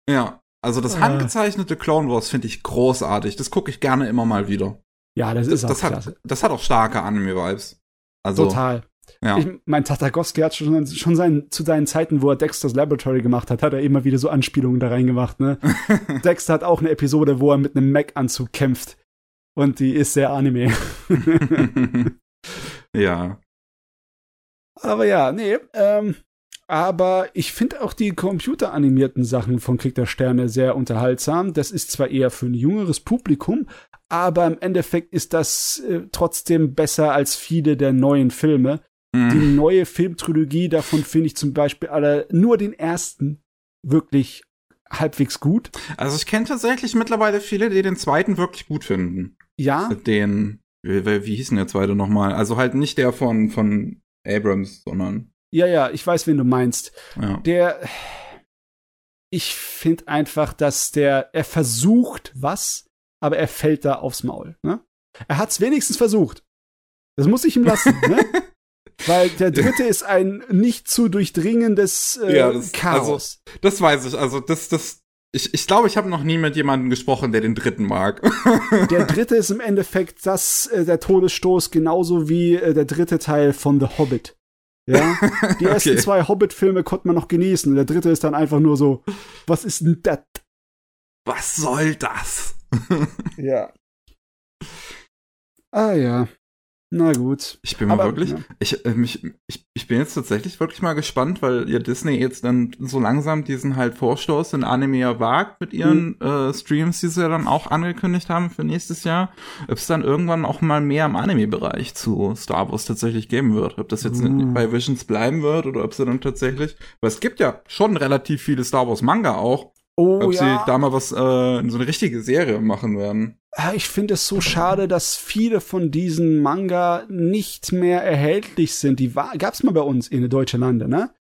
Ja. Also das Ah. handgezeichnete Clone Wars finde ich großartig. Das gucke ich gerne immer mal wieder. Ja, das, Das, ist auch das, klasse. hat, das hat auch starke Anime-Vibes. Also, Total. Ja. Ich mein, Tatakowski hat schon, schon sein, zu seinen Zeiten, wo er Dexter's Laboratory gemacht hat, hat er immer wieder so Anspielungen da reingemacht, ne? Dexter hat auch eine Episode, wo er mit einem Mac-Anzug kämpft. Und die ist sehr Anime. ja. Aber ja, nee, ähm, aber ich finde auch die computeranimierten Sachen von Krieg der Sterne sehr unterhaltsam. Das ist zwar eher für ein jüngeres Publikum, aber im Endeffekt ist das äh, trotzdem besser als viele der neuen Filme. Die Mhm. neue Filmtrilogie davon finde ich zum Beispiel alle, nur den ersten wirklich halbwegs gut. Also ich kenne tatsächlich mittlerweile viele, die den zweiten wirklich gut finden. Ja, Den, wie, wie wie hieß denn der zweite nochmal? Also halt nicht der von, von Abrams, sondern, ja, ja, ich weiß, wen du meinst. ja. Der, ich finde einfach, dass der, er versucht was, aber er fällt da aufs Maul. Ne? Er hat es wenigstens versucht. Das muss ich ihm lassen, ne? Weil der dritte ist ein nicht zu durchdringendes äh, Ja, das- Chaos. Das weiß ich, also das, das, ich, ich glaube, ich habe noch nie mit jemandem gesprochen, der den dritten mag. Der dritte ist im Endeffekt das, äh, der Todesstoß, genauso wie äh, der dritte Teil von The Hobbit. Ja, die ersten Okay. zwei Hobbit-Filme konnte man noch genießen. Der dritte ist dann einfach nur so, was ist denn das? Was soll das? Ja. Ah ja. Na gut. Ich bin mal Aber, wirklich, ja. ich, äh, mich, ich, ich bin jetzt tatsächlich wirklich mal gespannt, weil ja Disney jetzt dann so langsam diesen halt Vorstoß in Anime ja wagt mit ihren äh, Streams, die sie ja dann auch angekündigt haben für nächstes Jahr, ob es dann irgendwann auch mal mehr im Anime-Bereich zu Star Wars tatsächlich geben wird. Ob das jetzt nicht bei Visions bleiben wird oder ob sie dann tatsächlich, weil es gibt ja schon relativ viele Star Wars Manga auch, Oh, Ob ja. sie da mal was, äh, so eine richtige Serie machen werden. Ich finde es so schade, dass viele von diesen Manga nicht mehr erhältlich sind. Die gab es mal bei uns in Deutschlande, ne?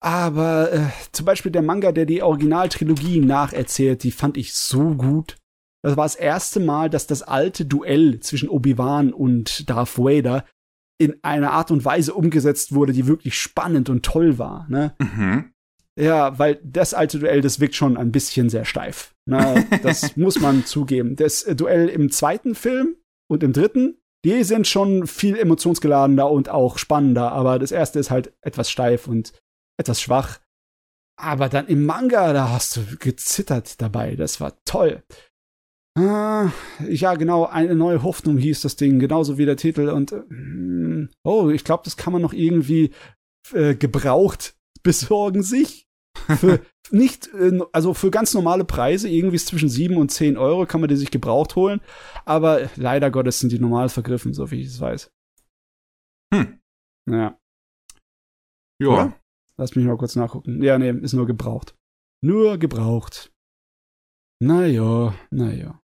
Aber äh, zum Beispiel der Manga, der die Originaltrilogie nacherzählt, die fand ich so gut. Das war das erste Mal, dass das alte Duell zwischen Obi-Wan und Darth Vader in einer Art und Weise umgesetzt wurde, die wirklich spannend und toll war. Ne? Mhm. Ja, weil das alte Duell, das wirkt schon ein bisschen sehr steif. Ne? Das muss man zugeben. Das Duell im zweiten Film und im dritten, die sind schon viel emotionsgeladener und auch spannender, aber das erste ist halt etwas steif und etwas schwach. Aber dann im Manga, da hast du gezittert dabei. Das war toll. Ah, ja, genau, eine neue Hoffnung hieß das Ding, genauso wie der Titel. Und äh, oh, ich glaube, das kann man noch irgendwie äh, gebraucht besorgen sich. Für nicht, äh, also für ganz normale Preise, irgendwie zwischen 7 und 10 Euro kann man die sich gebraucht holen. Aber leider Gottes sind die normal vergriffen, so wie ich es weiß. Hm. Ja. Ja. Oder? Lass mich mal kurz nachgucken. Ja, nee, ist nur gebraucht. Nur gebraucht. Naja, naja.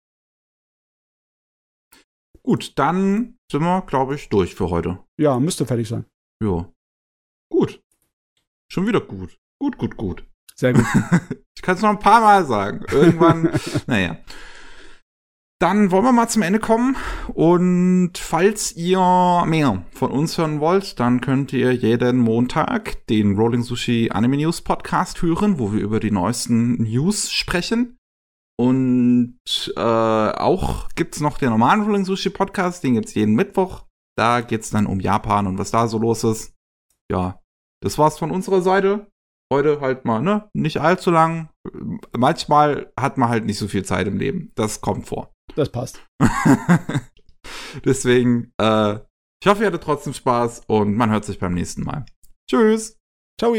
Gut, dann sind wir, glaube ich, durch für heute. Ja, müsste fertig sein. Ja. Gut. Schon wieder gut. Gut, gut, gut. Sehr gut. ich kann es noch ein paar Mal sagen. Irgendwann, naja. Dann wollen wir mal zum Ende kommen. Und falls ihr mehr von uns hören wollt, dann könnt ihr jeden Montag den Rolling Sushi Anime News Podcast hören, wo wir über die neuesten News sprechen. Und äh, auch gibt's noch den normalen Rolling Sushi Podcast, den gibt's jeden Mittwoch. Da geht's dann um Japan und was da so los ist. Ja, das war's von unserer Seite. Heute halt mal, ne? Nicht allzu lang. Manchmal hat man halt nicht so viel Zeit im Leben. Das kommt vor. Das passt. Deswegen, äh, ich hoffe, ihr hattet trotzdem Spaß und man hört sich beim nächsten Mal. Tschüss. Ciao.